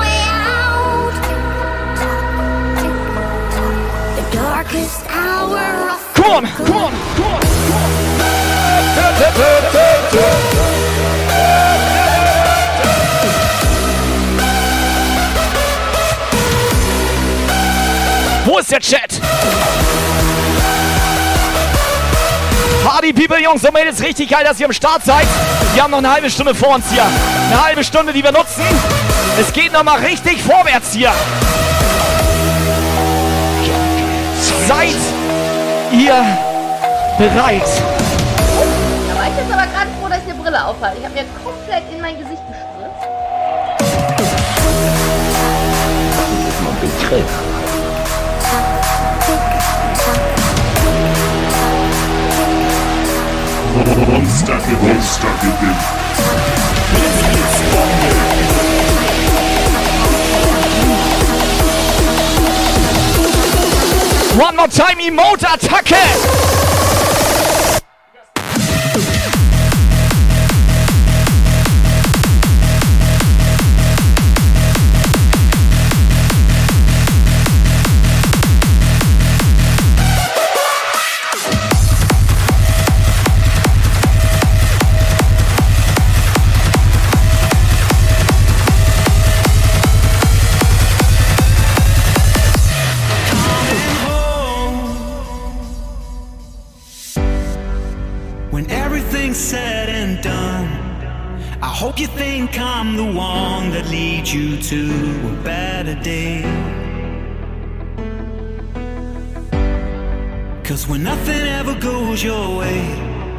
Way out. The darkest hour of Come on, come on, come on! Wo ist der Chat? People, Jungs und Mädels, richtig geil, dass ihr am Start seid. Wir haben noch eine halbe Stunde vor uns hier. Eine halbe Stunde, die wir nutzen. Es geht noch mal richtig vorwärts hier. Seid ihr bereit? Da war ich jetzt aber gerade froh, dass ich eine Brille aufhalte. Ich habe mir komplett in mein Gesicht gespritzt. Monster Monster gewinnt. One more time, Emote-Attacke!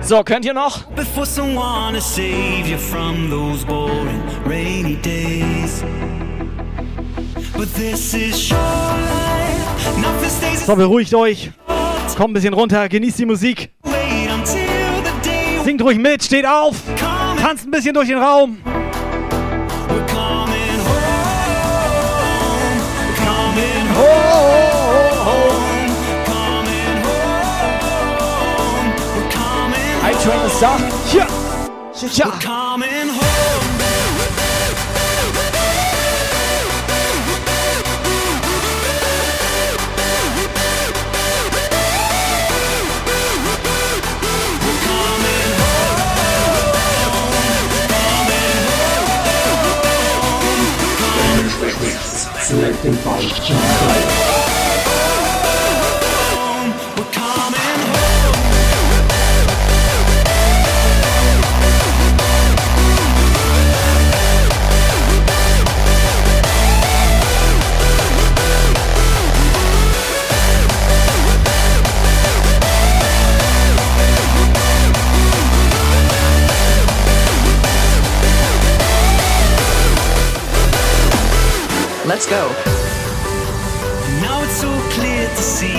So, könnt ihr noch? before someone to save you from those boring rainy days. But this is your life, nothing stays So, beruhigt euch. Kommt ein bisschen runter, genießt die Musik. Singt ruhig mit, steht auf. Tanzt ein bisschen durch den Raum. we're coming home, coming home, coming Ein Train ist da. Hier. Ja. We're coming home. Let's go. Now it's so clear to see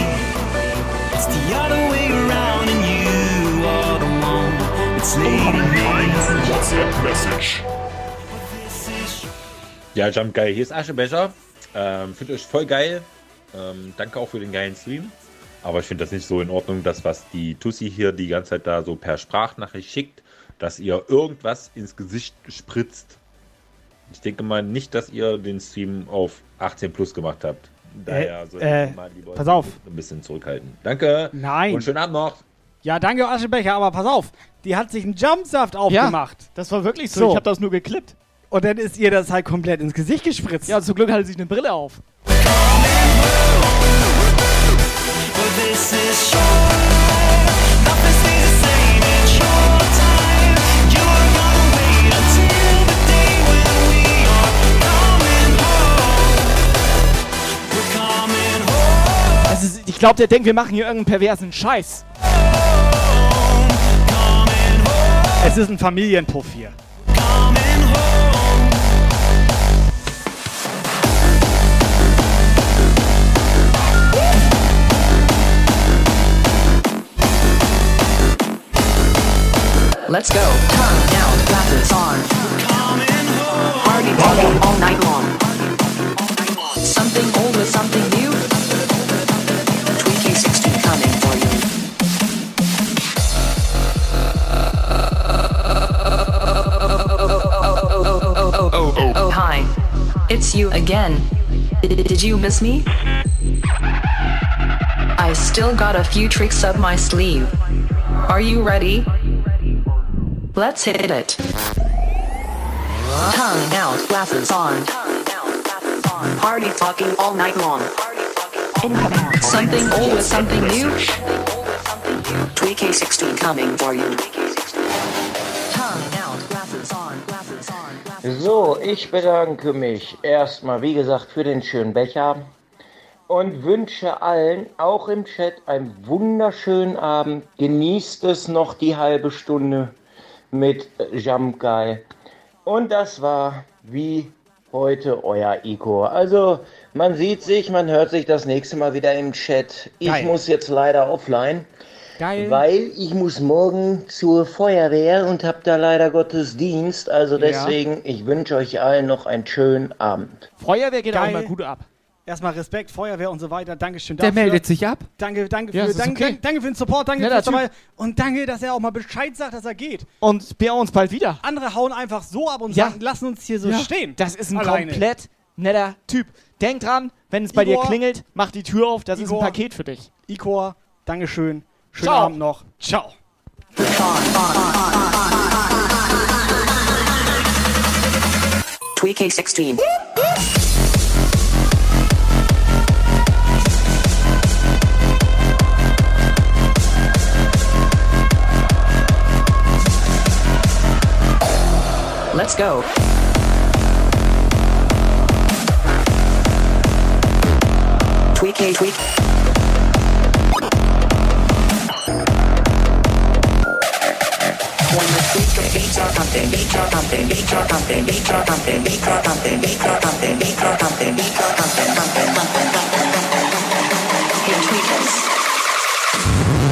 it's the other way around, and you are the one that's leading me. WhatsApp-Message. Ja, Jump geil. Hier ist Aschebecher. Ähm, finde euch voll geil. Ähm, danke auch für den geilen Stream. Aber ich finde das nicht so in Ordnung, das, was die Tussi hier die ganze Zeit da so per Sprachnachricht schickt, dass ihr irgendwas ins Gesicht spritzt. Ich denke mal nicht, dass ihr den Stream auf 18 plus gemacht habt. Daher Äh, äh, mal lieber pass auf. ein bisschen zurückhalten. Danke. Nein. Und schönen Abend noch. Ja, danke Aschebecher, aber pass auf. Die hat sich einen Jumpsaft aufgemacht. Das war wirklich so. Ich habe das nur geklippt. Und dann ist ihr das halt komplett ins Gesicht gespritzt. Ja, zum Glück hatte sie eine Brille auf. This is your ich glaube, der denkt, wir machen hier irgendeinen perversen Scheiß. Es ist ein Familienpuff hier. Let's go. Tongue down, glasses on. Party party all night long. You again. Did you miss me? I still got a few tricks up my sleeve. Are you ready? Let's hit it. Tongue out, glasses on. Party talking all night long. Something old with something new. Tweak 16 coming for you. So, ich bedanke mich erstmal, wie gesagt, für den schönen Becher und wünsche allen, auch im Chat, einen wunderschönen Abend. Genießt es noch die halbe Stunde, mit Jump Guy. Und das war wie heute euer Ico. Also, man sieht sich, man hört sich das nächste Mal wieder im Chat. Ich Geil. muss jetzt leider offline. Geil. Weil ich muss morgen zur Feuerwehr und hab da leider Gottes Dienst. Also Ja. deswegen, ich wünsche euch allen noch einen schönen Abend. Feuerwehr geht auch Geil. mal gut ab. Erstmal Respekt, Feuerwehr und so weiter. Dankeschön Der dafür. meldet sich ab. Danke, danke, Ja, für, ist danke, okay. danke für den Support, danke dabei. Typ. Und danke, dass er auch mal Bescheid sagt, dass er geht. Und wir uns bald wieder. Andere hauen einfach so ab und Ja. sagen, lassen uns hier so Ja, stehen. Das ist ein Alleine. komplett netter Typ. Denk dran, wenn es bei Igor. dir klingelt, mach die Tür auf, das ist Igor. ein Paket für dich. Ikor, Dankeschön. Schönen Ciao. Abend noch. Ciao. Tweak A16. Let's go. Tweak A tweak.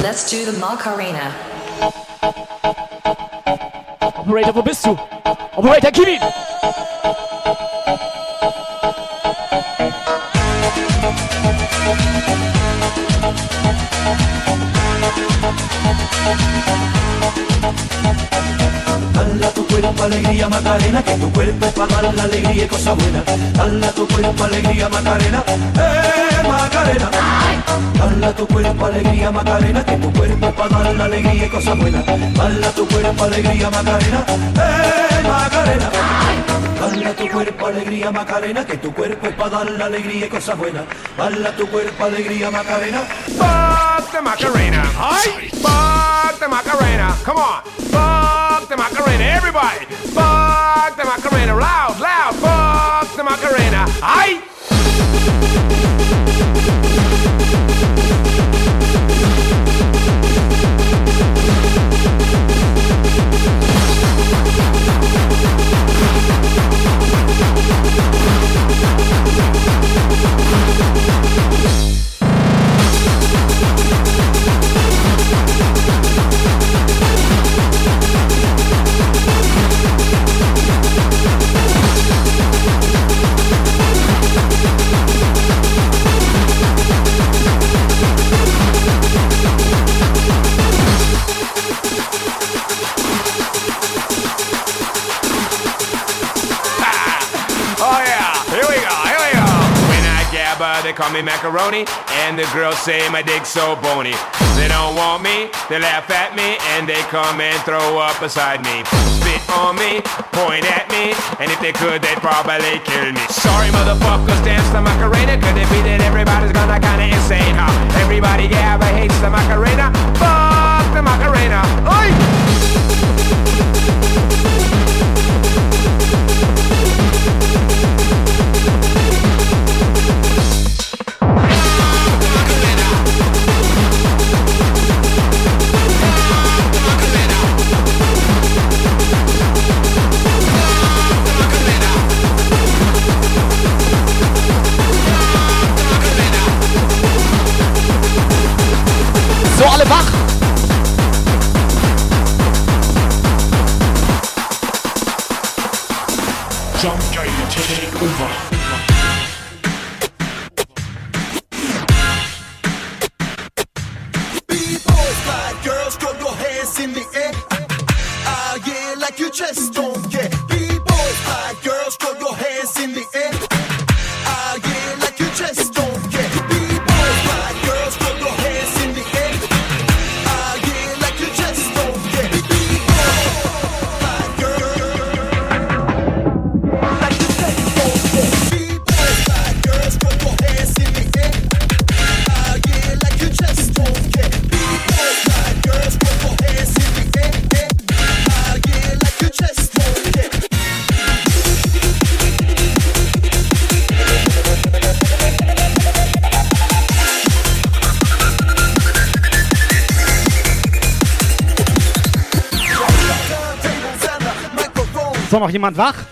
Let's do the Macarena. Operator, wo bist du? Operator, gib ihn! Tu cuerpo alegría Macarena, que tu cuerpo es para dar la alegría y cosa buena. Dala tu cuerpo alegría Macarena, eh Macarena. Dala tu cuerpo alegría Macarena, que tu cuerpo es para dar la alegría y cosa buena. Dala tu cuerpo alegría Macarena, eh Macarena. Dala tu cuerpo alegría Macarena, que tu cuerpo es para dar la alegría y cosa buena. Dala tu cuerpo alegría Macarena. The Macarena. Fuck the Macarena. Come on. Fuck the Macarena. Everybody. Fuck the Macarena. Loud, loud. Fuck the Macarena. Hi. Oh They call me macaroni, and the girls say my dick's so bony. They don't want me, they laugh at me, and they come and throw up beside me. Spit on me, point at me, and if they could, they'd probably kill me. Sorry, motherfuckers, dance the Macarena. Could it be that everybody's gonna kinda insane, huh? Everybody gabba hates the Macarena. Fuck the Macarena. Oi! So, alle wach! Noch jemand wach?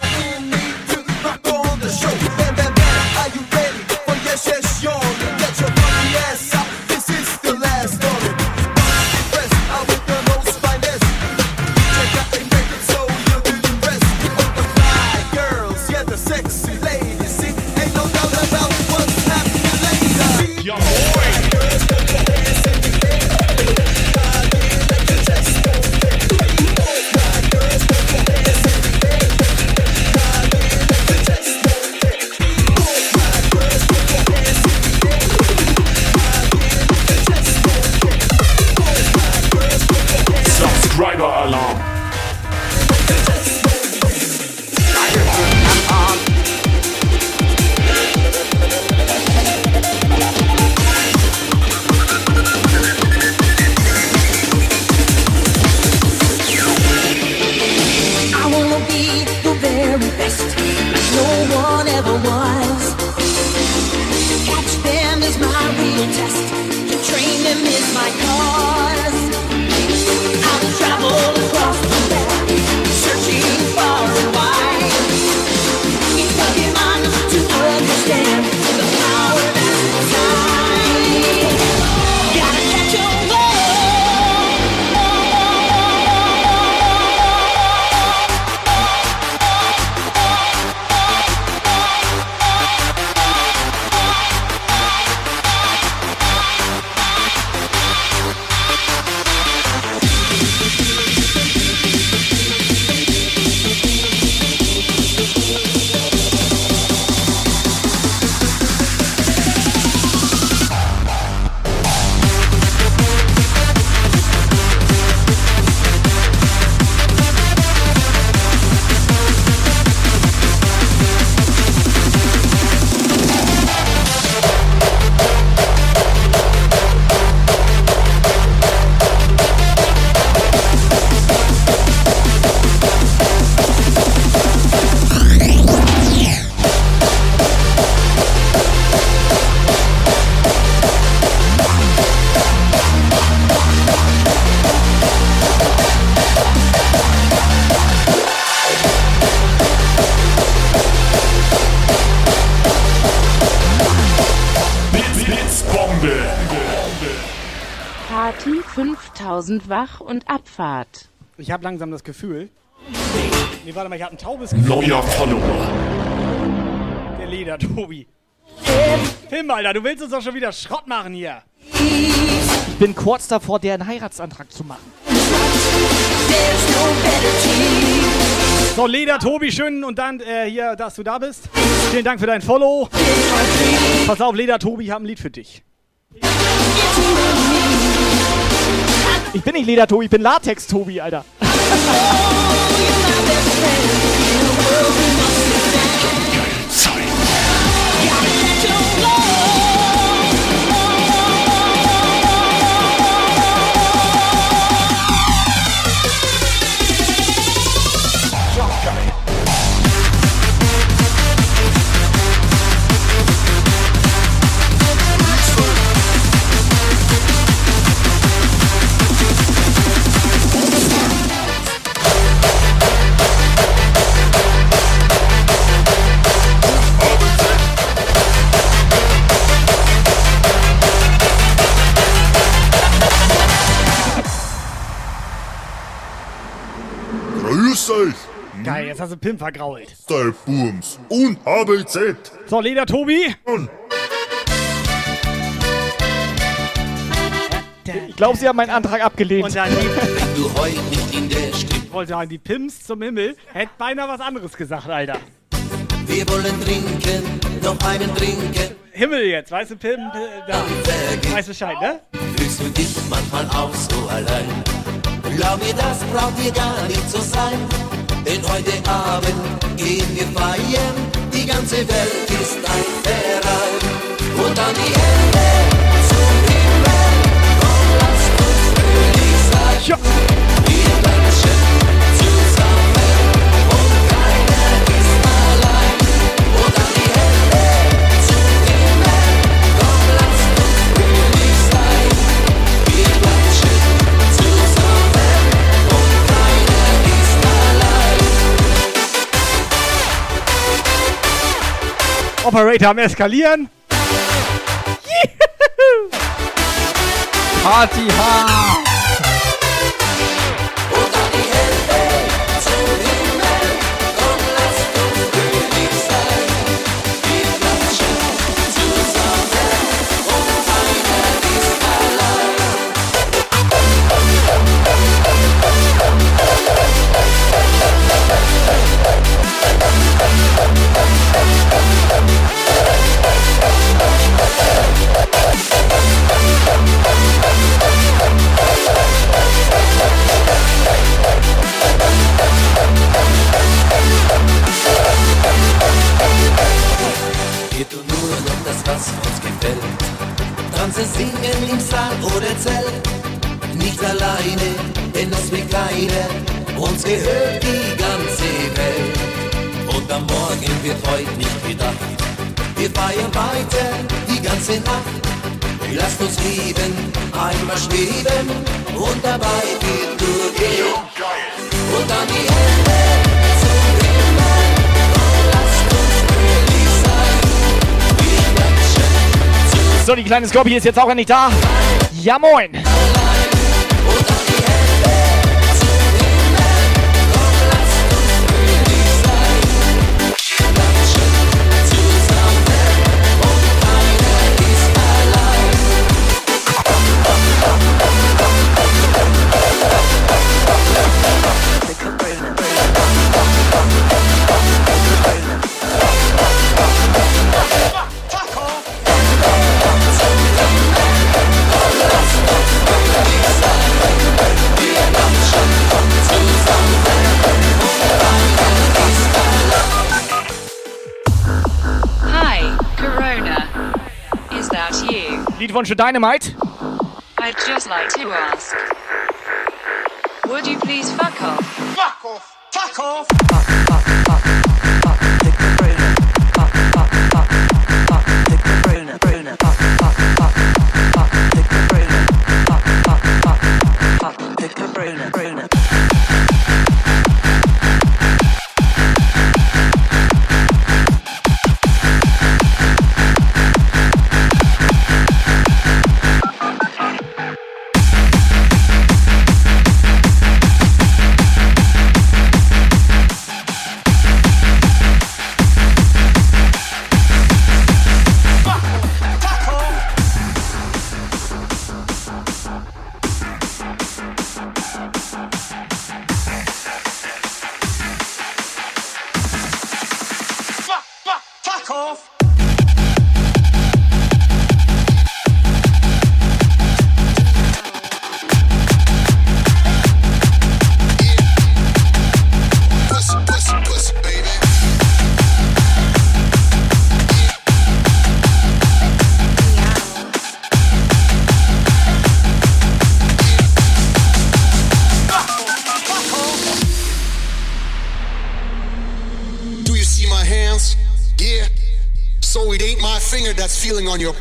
Ich habe langsam das Gefühl. Nee, warte mal, ich habe ein taubes Gefühl. Neuer Follower. Der Leder, Tobi. Tim, Alter, du willst uns doch schon wieder Schrott machen hier. Ich bin kurz davor, dir einen Heiratsantrag zu machen. So, Leder, Tobi, schön und dann äh, hier, dass du da bist. Vielen Dank für dein Follow. Pass auf, Leder, Tobi, ich habe ein Lied für dich. Ich bin nicht Leder Tobi, ich bin Latex Tobi, Alter. jetzt hast du Pim vergrault. Style Booms und ABZ. So, Leder, Tobi. Ich glaube, sie haben meinen Antrag abgelehnt. Und dann die, du nicht in der Stimme. Wollte sagen, die Pimps zum Himmel. Hätte beinahe was anderes gesagt, Alter. Wir wollen trinken, noch einen trinken. Himmel jetzt, weißt du, Pim? äh, Da. Weißt du Bescheid, ne? Fühlst du dich manchmal auch so allein? Glaub mir, das braucht dir gar nicht so sein. Denn heute Abend gehen wir feiern. Die ganze Welt ist ein Verein. Und dann die Hände zum Himmel. Komm, lasst uns fröhlich sein. Wir Operator am Eskalieren. Party hard! Tanze, singen im Saal oder Zelt. Nicht alleine, denn es will keiner. Uns gehört die ganze Welt. Und am Morgen wird heute nicht gedacht. Wir feiern weiter die ganze Nacht. Lasst uns lieben, einmal schweben und dabei geht durchgehen. Und dann die Hände So, die kleine Scorpio ist jetzt auch endlich da. Ja, moin. You? Liedwunsch für Dynamite. I'd just like to ask. Would you please fuck off? Fuck off! Fuck off! Fuck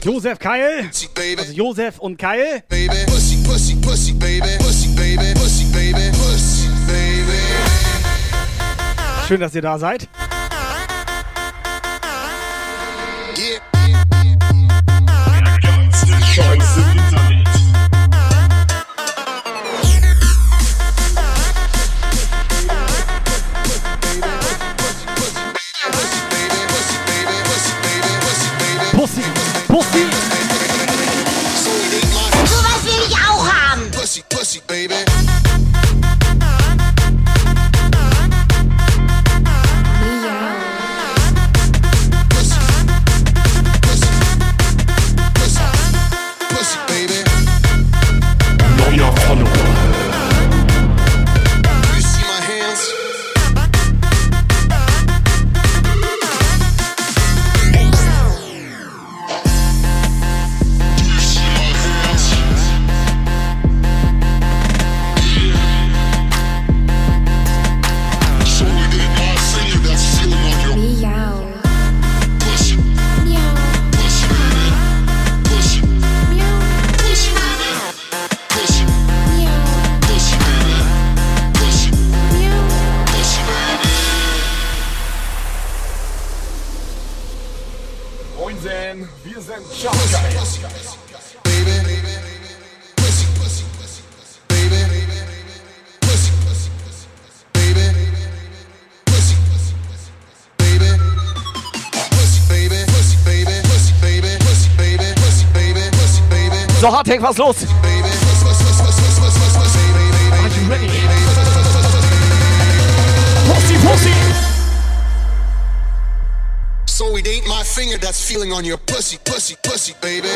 Josef Keil. Also Josef und Keil. Schön, dass ihr da seid. was los? Pussy, pussy. So it ain't my finger that's feeling on your pussy, pussy, pussy, baby.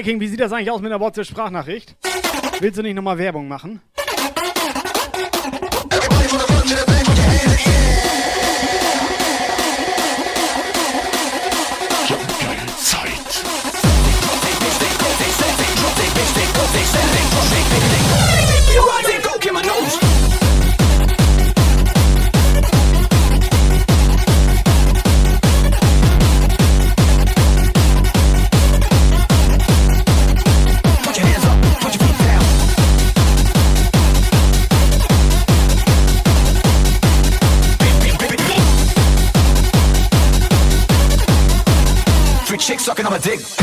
Viking, wie sieht das eigentlich aus mit einer WhatsApp-Sprachnachricht? Willst du nicht nochmal Werbung machen? dig.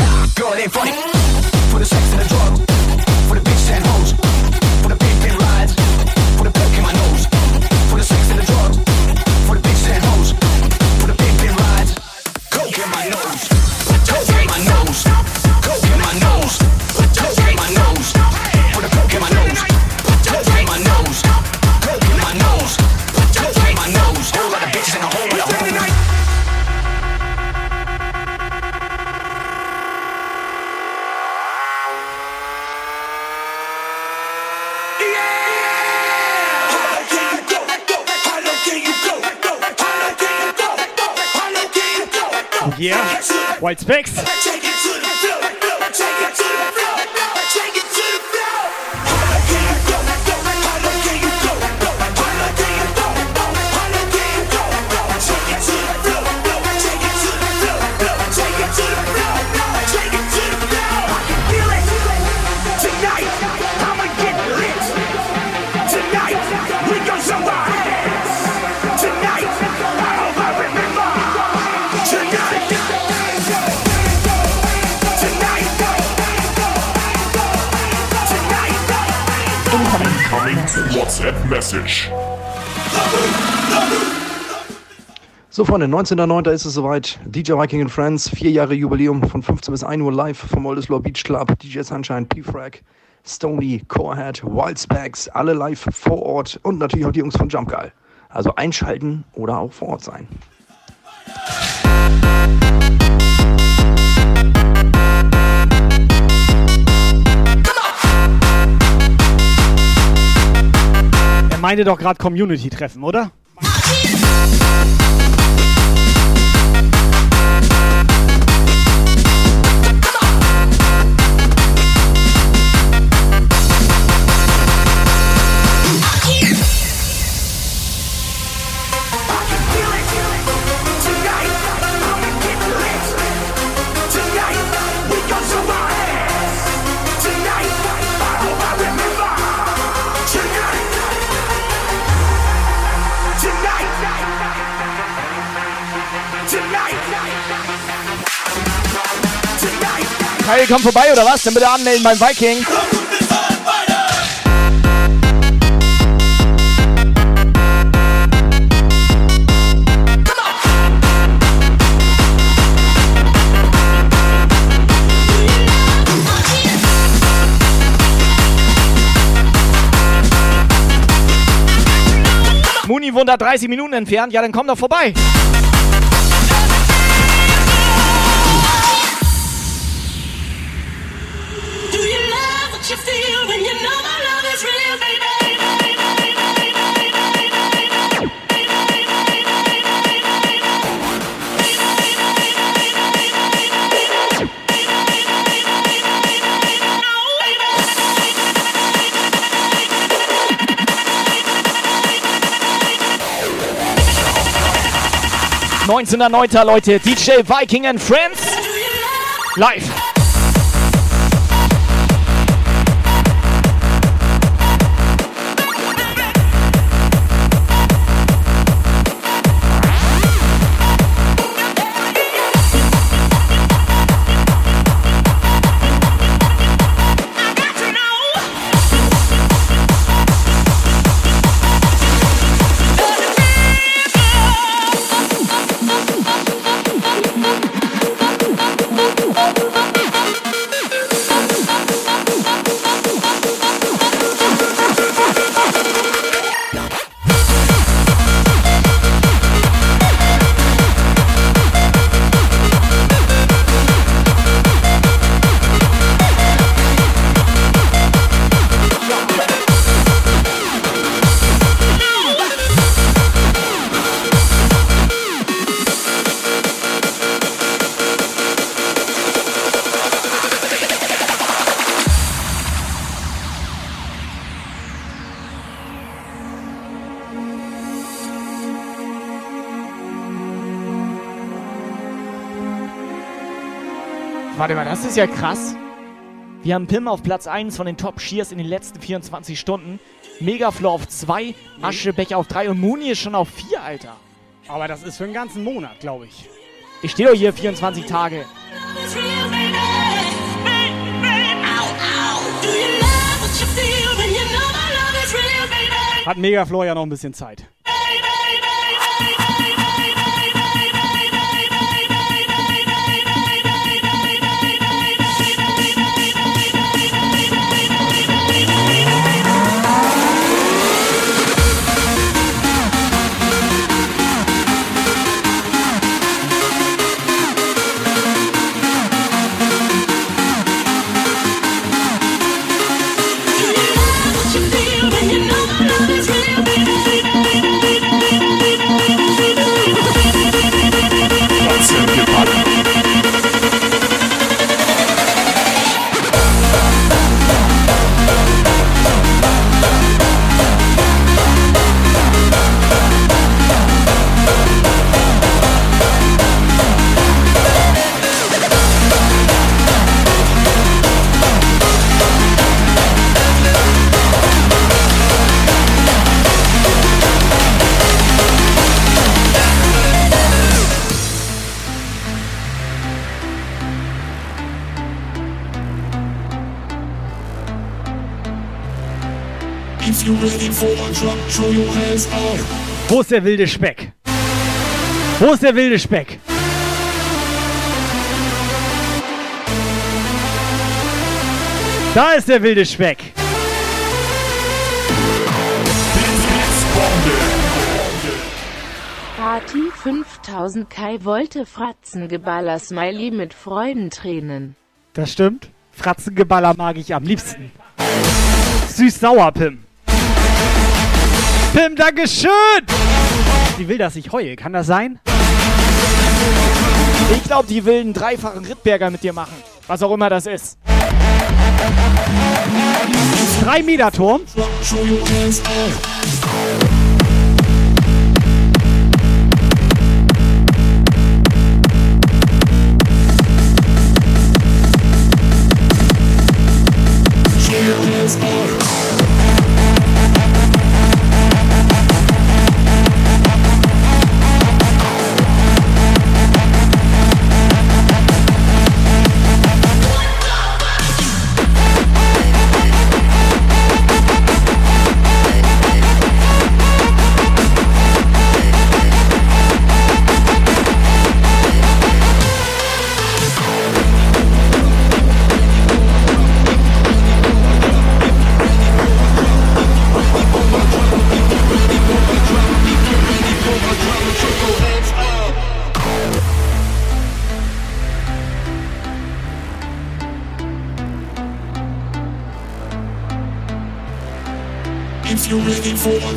Wochenende, 19.09. ist es soweit. DJ Viking and Friends, vier Jahre Jubiläum von 15 bis 1 Uhr live vom Oldesloe Beach Club. DJ Sunshine, P-Frag, Stony, Corehead, Wildspecs, alle live vor Ort und natürlich auch die Jungs von Jump Guy. Also einschalten oder auch vor Ort sein. Er meinte doch gerade Community-Treffen, oder? Kyle kommt vorbei oder was? Dann bitte anmelden beim Viking. Muni wohnt da 30 Minuten entfernt. Ja, dann komm doch vorbei. 19.09. Leute, DJ Viking and Friends. Live. Warte mal, das ist ja krass. Wir haben Pim auf Platz 1 von den Top Shears in den letzten 24 Stunden. Megaflow auf 2, Aschebecher auf 3 und Muni ist schon auf 4, Alter. Aber das ist für einen ganzen Monat, glaube ich. Ich stehe doch hier 24 Tage. Hat Megafloor ja noch ein bisschen Zeit. Wo ist der wilde Speck? Wo ist der wilde Speck? Da ist der wilde Speck. Party 5000 Kai wollte Fratzengeballer Smiley mit Freudentränen. Das stimmt. Fratzengeballer mag ich am liebsten. Süß-sauer, Pim. Pim, Dankeschön! Die will, dass ich heule. Kann das sein? Ich glaube, die will einen dreifachen Rittberger mit dir machen. Was auch immer das ist. Drei Meter Turm.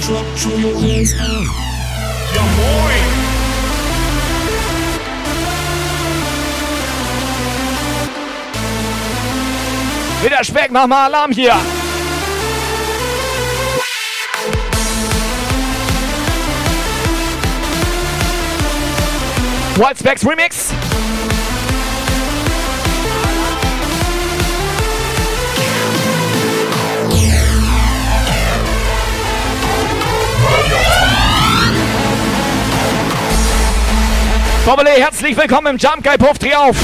drop, throw your hands up. Ja moin! Wieder Speck, mach mal Alarm hier! White Specs Remix! Formel herzlich willkommen im Jump Guy Puff, dreh auf!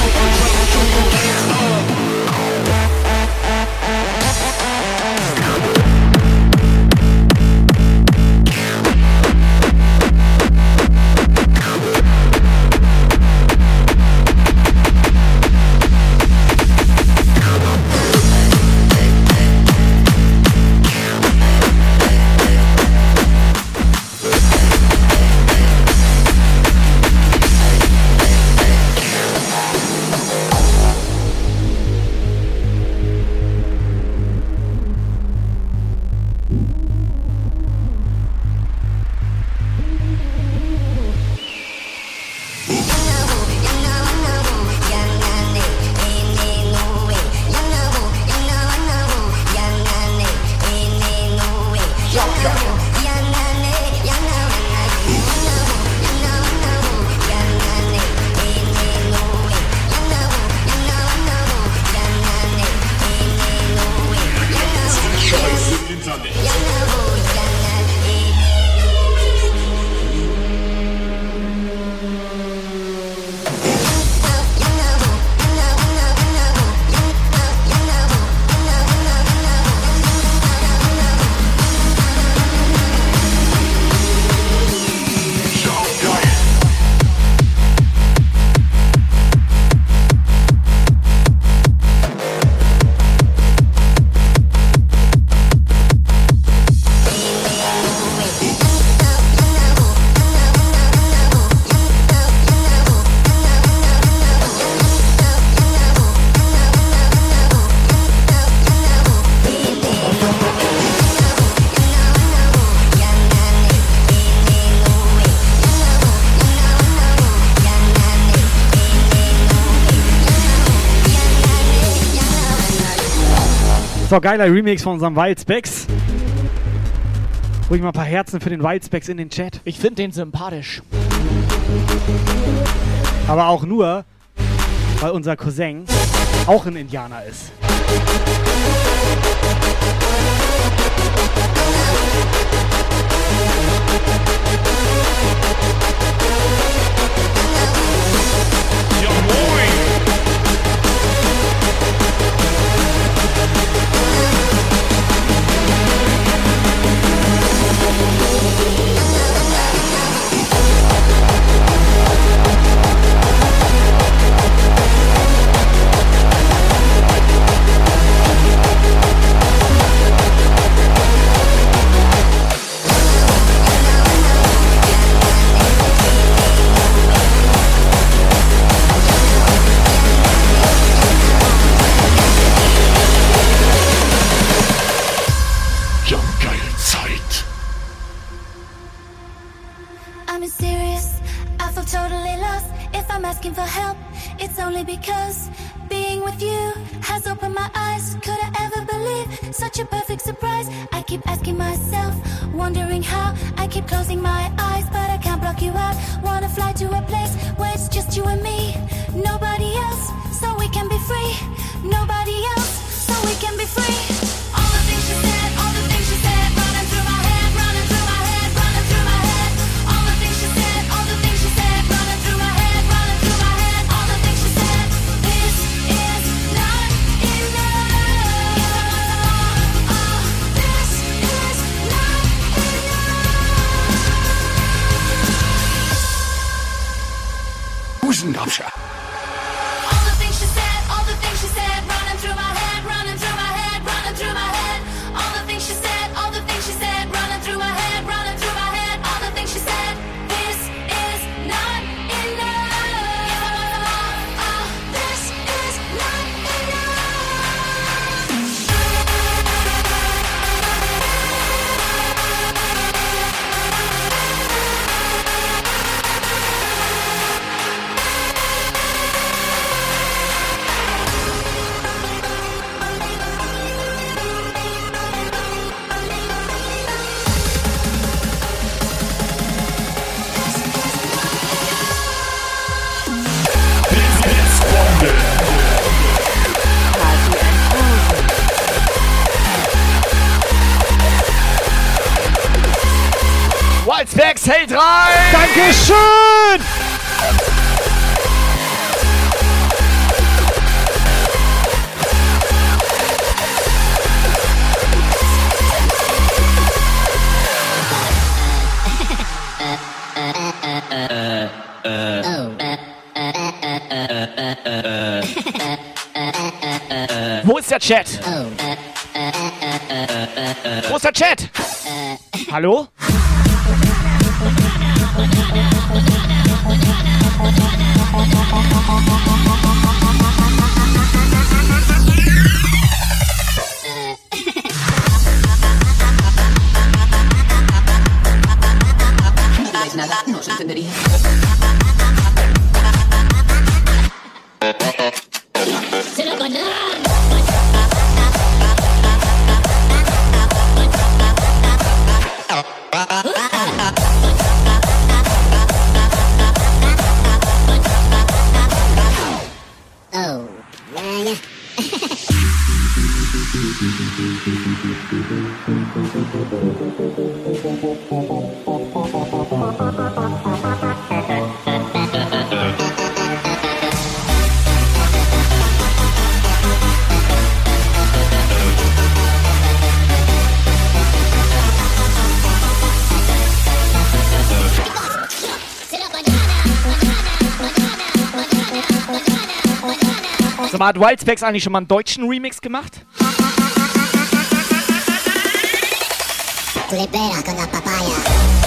war geiler Remix von unserem Wildspecs. Ruhig mal ein paar Herzen für den Wildspecs in den Chat. Ich finde den sympathisch. Aber auch nur, weil unser Cousin auch ein Indianer ist. Ja, moin. Der Chat? Der Chat? Hallo? digáis nada, no hat Wildspecs eigentlich schon mal einen deutschen Remix gemacht? Libera con la papaya.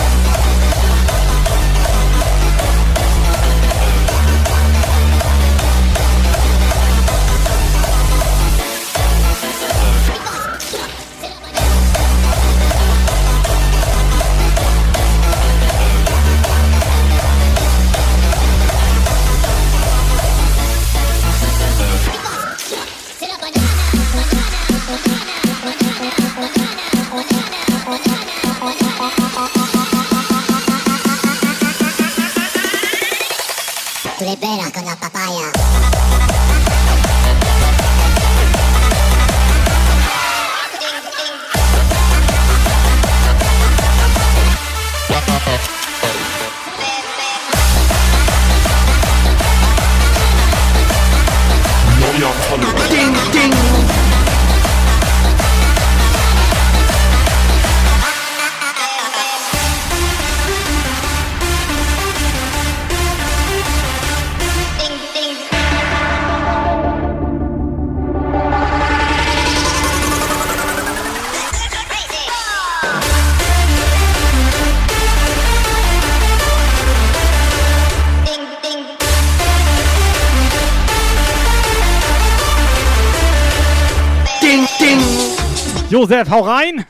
Josef, hau rein.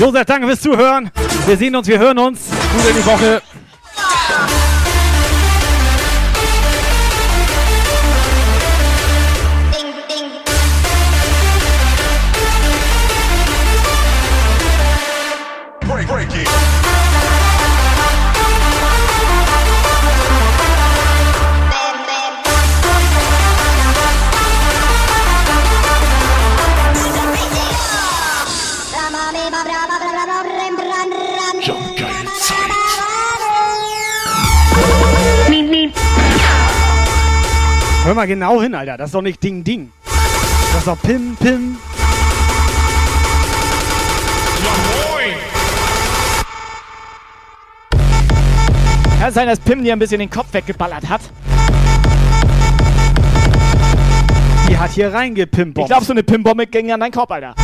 Josef, danke fürs Zuhören. Wir sehen uns, wir hören uns. Gut in die Woche. Mal genau hin, Alter. Das ist doch nicht Ding Ding. Das ist doch Pim Pim. Kann sein, dass Pim dir ein bisschen den Kopf weggeballert hat. Die hat hier reingepimpt. Ich glaube, so eine Pim-Bombe ging an deinen Kopf, Alter.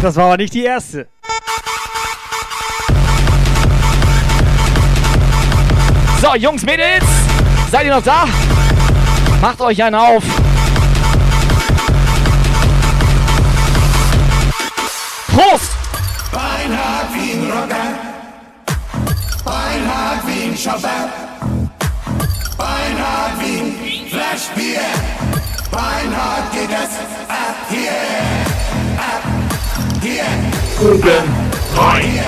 Das war aber nicht die erste. So, Jungs, Mädels, seid ihr noch da? Macht euch einen auf. Prost! Beinhard wie ein Rocker. Beinhard wie ein Chauffeur. Beinhard wie ein Flaschbier. Beinhard geht es ab hier. Ab hier. Oben rein. Hier.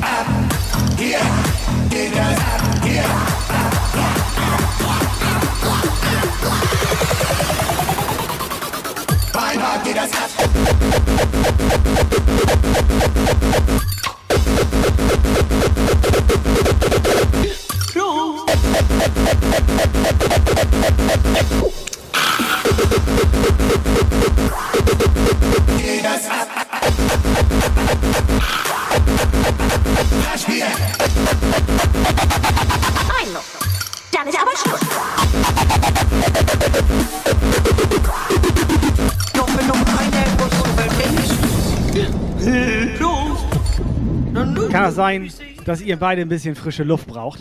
Ab hier. Geht es ab hier. Dann ist aber Schluss. Das sein, dass ihr beide ein bisschen frische Luft braucht?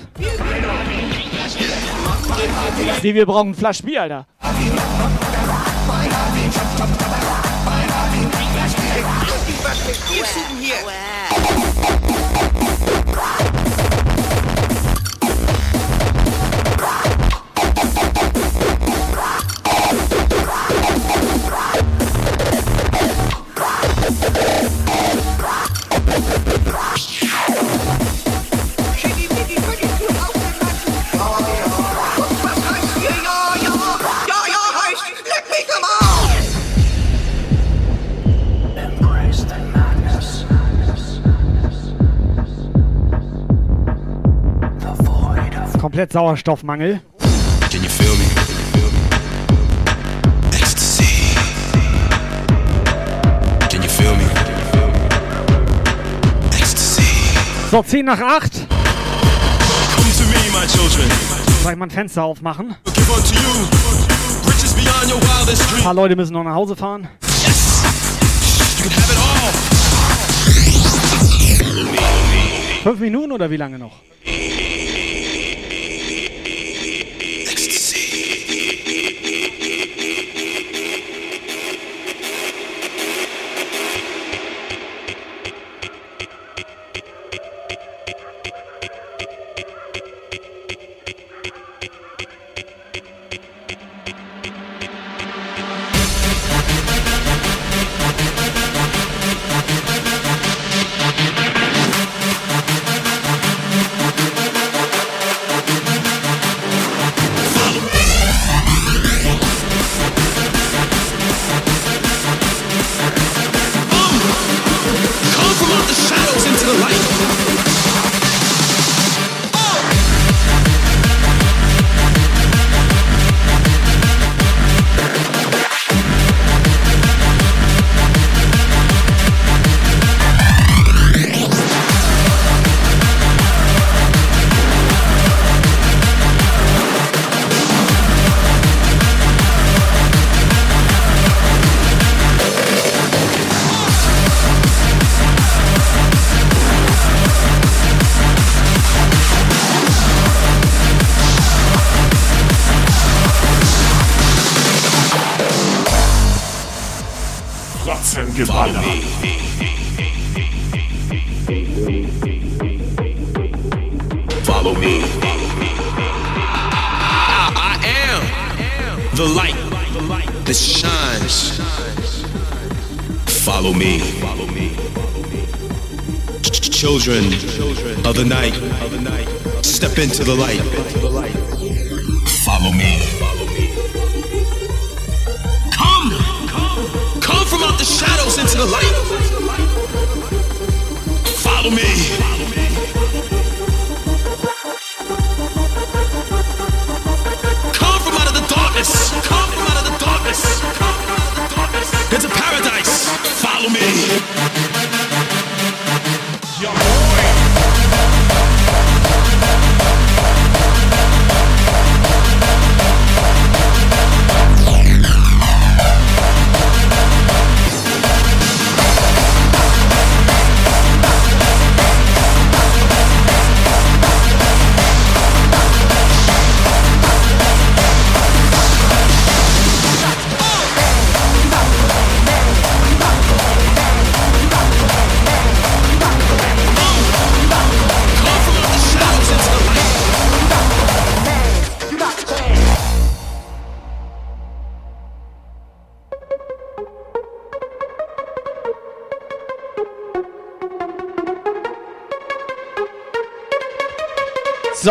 Nee, wir brauchen ein Flasch Bier, Alter. Komplett Sauerstoffmangel. Can you feel me? So, 10 nach 8. Come to me, my children. Soll ich mal ein Fenster aufmachen? Ein paar Leute müssen noch nach Hause fahren. Fünf Minuten oder wie lange noch? Children of the night, step into the light. Follow me. Come, come from out the shadows into the light. Follow me. Come from out of the darkness. Come from out of the darkness. Come from out of the darkness. Into paradise. Follow me.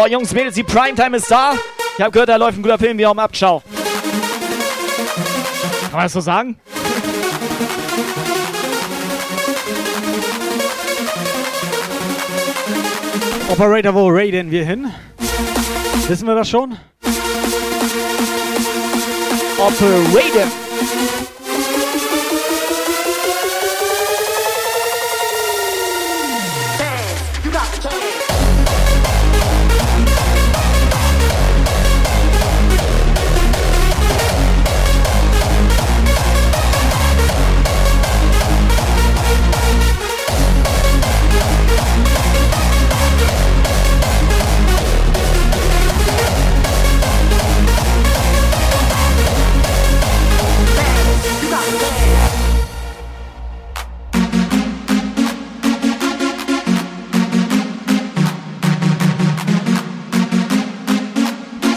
So, Jungs, Mädels, die Primetime ist da. Ich habe gehört, da läuft ein guter Film. Wir haben ab. Ciao. Kann man das so sagen? Operator, wo raiden wir hin? Wissen wir das schon? Operator.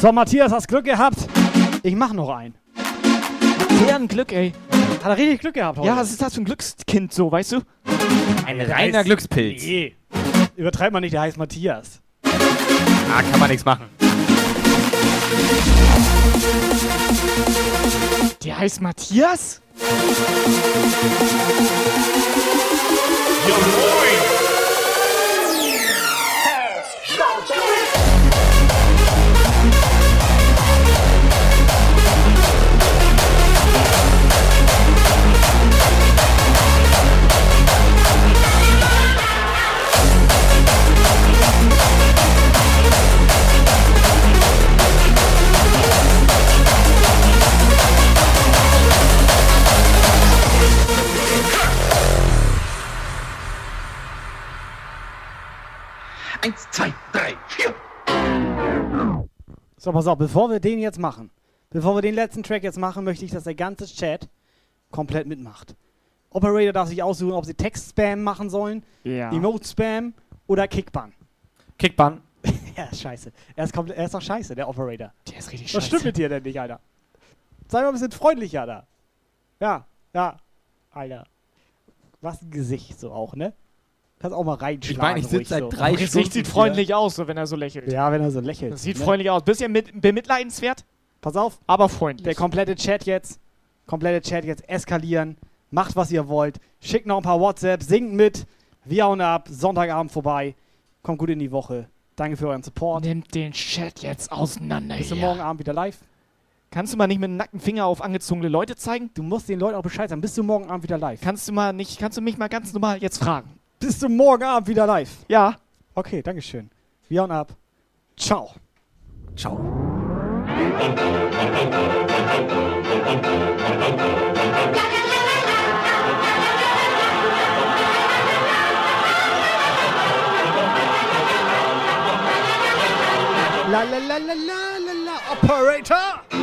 So, Matthias, hast Glück gehabt. Ich mach noch einen. Der ein Glück, ey. Hat er richtig Glück gehabt heute? Ja, was ist das für ein Glückskind so, weißt du? Ein reiner heißt- Glückspilz. Nee. Übertreibt man nicht, der heißt Matthias. Ah, kann man nichts machen. Der heißt Matthias? Eins, zwei, drei, vier. So, pass auf, bevor wir den jetzt machen, bevor wir den letzten Track jetzt machen, möchte ich, dass der ganze Chat komplett mitmacht. Operator darf sich aussuchen, ob sie Text-Spam machen sollen, Ja. Emote-Spam oder Kickban. Kickban. ja, ist scheiße. Er ist, komplett, er ist doch scheiße, der Operator. Der ist richtig Was scheiße. stimmt mit dir denn nicht, Alter? Sei mal ein bisschen freundlicher da. Ja, ja. Alter. Was ein Gesicht so auch, ne? Kannst auch mal reinschlagen. Ich meine, ich sitze seit so. drei Das Gesicht Stunden sieht hier. freundlich aus, so wenn er so lächelt. Ja, wenn er so lächelt. Das sieht ne? freundlich aus. Bisschen mit, bemitleidenswert, Pass auf, aber freundlich. der komplette Chat jetzt, komplette Chat jetzt eskalieren. Macht, was ihr wollt. Schickt noch ein paar WhatsApp, singt mit. Wir hauen ab. Sonntagabend vorbei. Kommt gut in die Woche. Danke für euren Support. Nimmt den Chat jetzt auseinander. Bis morgen Abend wieder live. Kannst du mal nicht mit dem nackten Finger auf angezogene Leute zeigen? Du musst den Leuten auch Bescheid sagen. Bis zum morgen Abend wieder live. Kannst du mal nicht, kannst du mich mal ganz normal jetzt fragen? Bis zum morgen Abend wieder live. Ja. Okay, Dankeschön. Wir hauen ab. Ciao. Ciao. La la la la la la la Operator!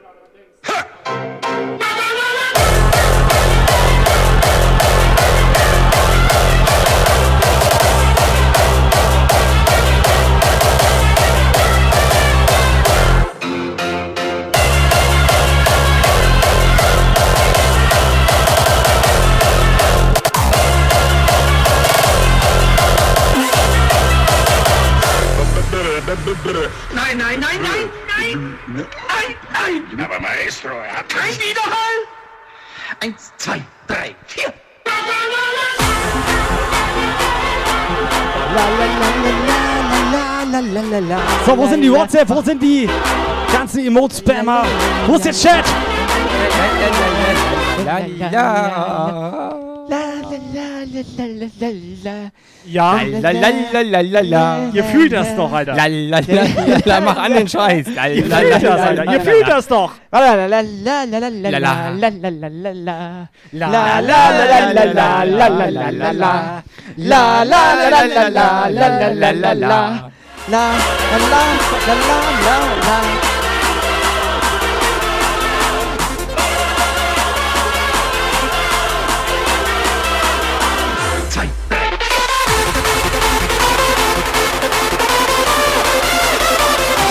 sind die WhatsApp? Wo sind die ganzen Emote-Spammer? Wo ist der Chat? Ja. Ihr fühlt das doch, Alter. Mach an den Scheiß. Ihr fühlt das, Alter. Ihr fühlt das doch.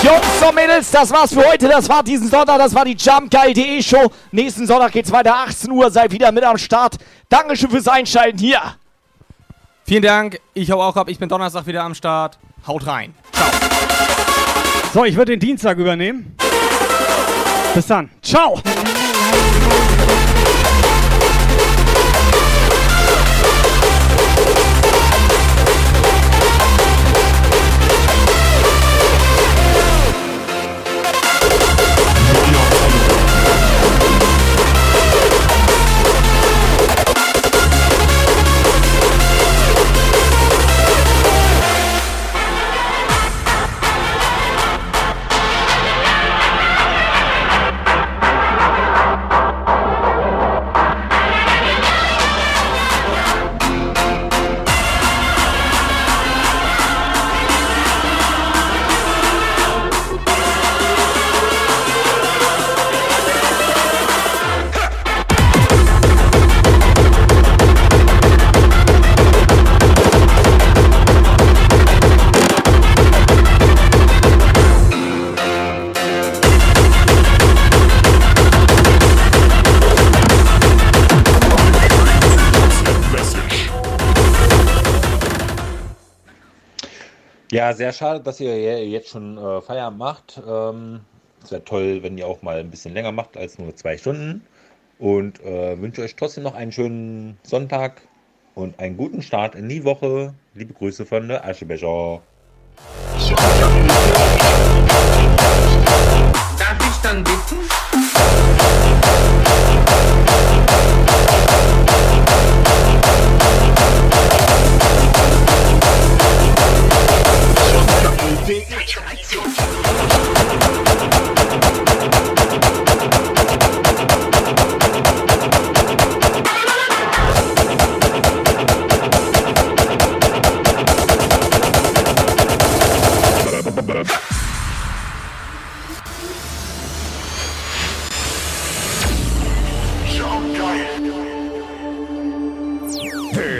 Jungs und Mädels, das war's für heute. Das war diesen Sonntag. Das war die Jumpgeil.de Show. Nächsten Sonntag geht's weiter. 18 Uhr. Seid wieder mit am Start. Dankeschön fürs Einschalten hier. Vielen Dank. Ich hau auch ab. Ich bin Donnerstag wieder am Start. Haut rein. So, ich würde den Dienstag übernehmen. Bis dann. Ciao. Sehr schade, dass ihr je- jetzt schon äh, Feierabend macht. Ähm, es wäre toll, wenn ihr auch mal ein bisschen länger macht als nur zwei Stunden. Und äh, wünsche euch trotzdem noch einen schönen Sonntag und einen guten Start in die Woche. Liebe Grüße von der Aschebecher. Darf ich dann bitten? Thank you.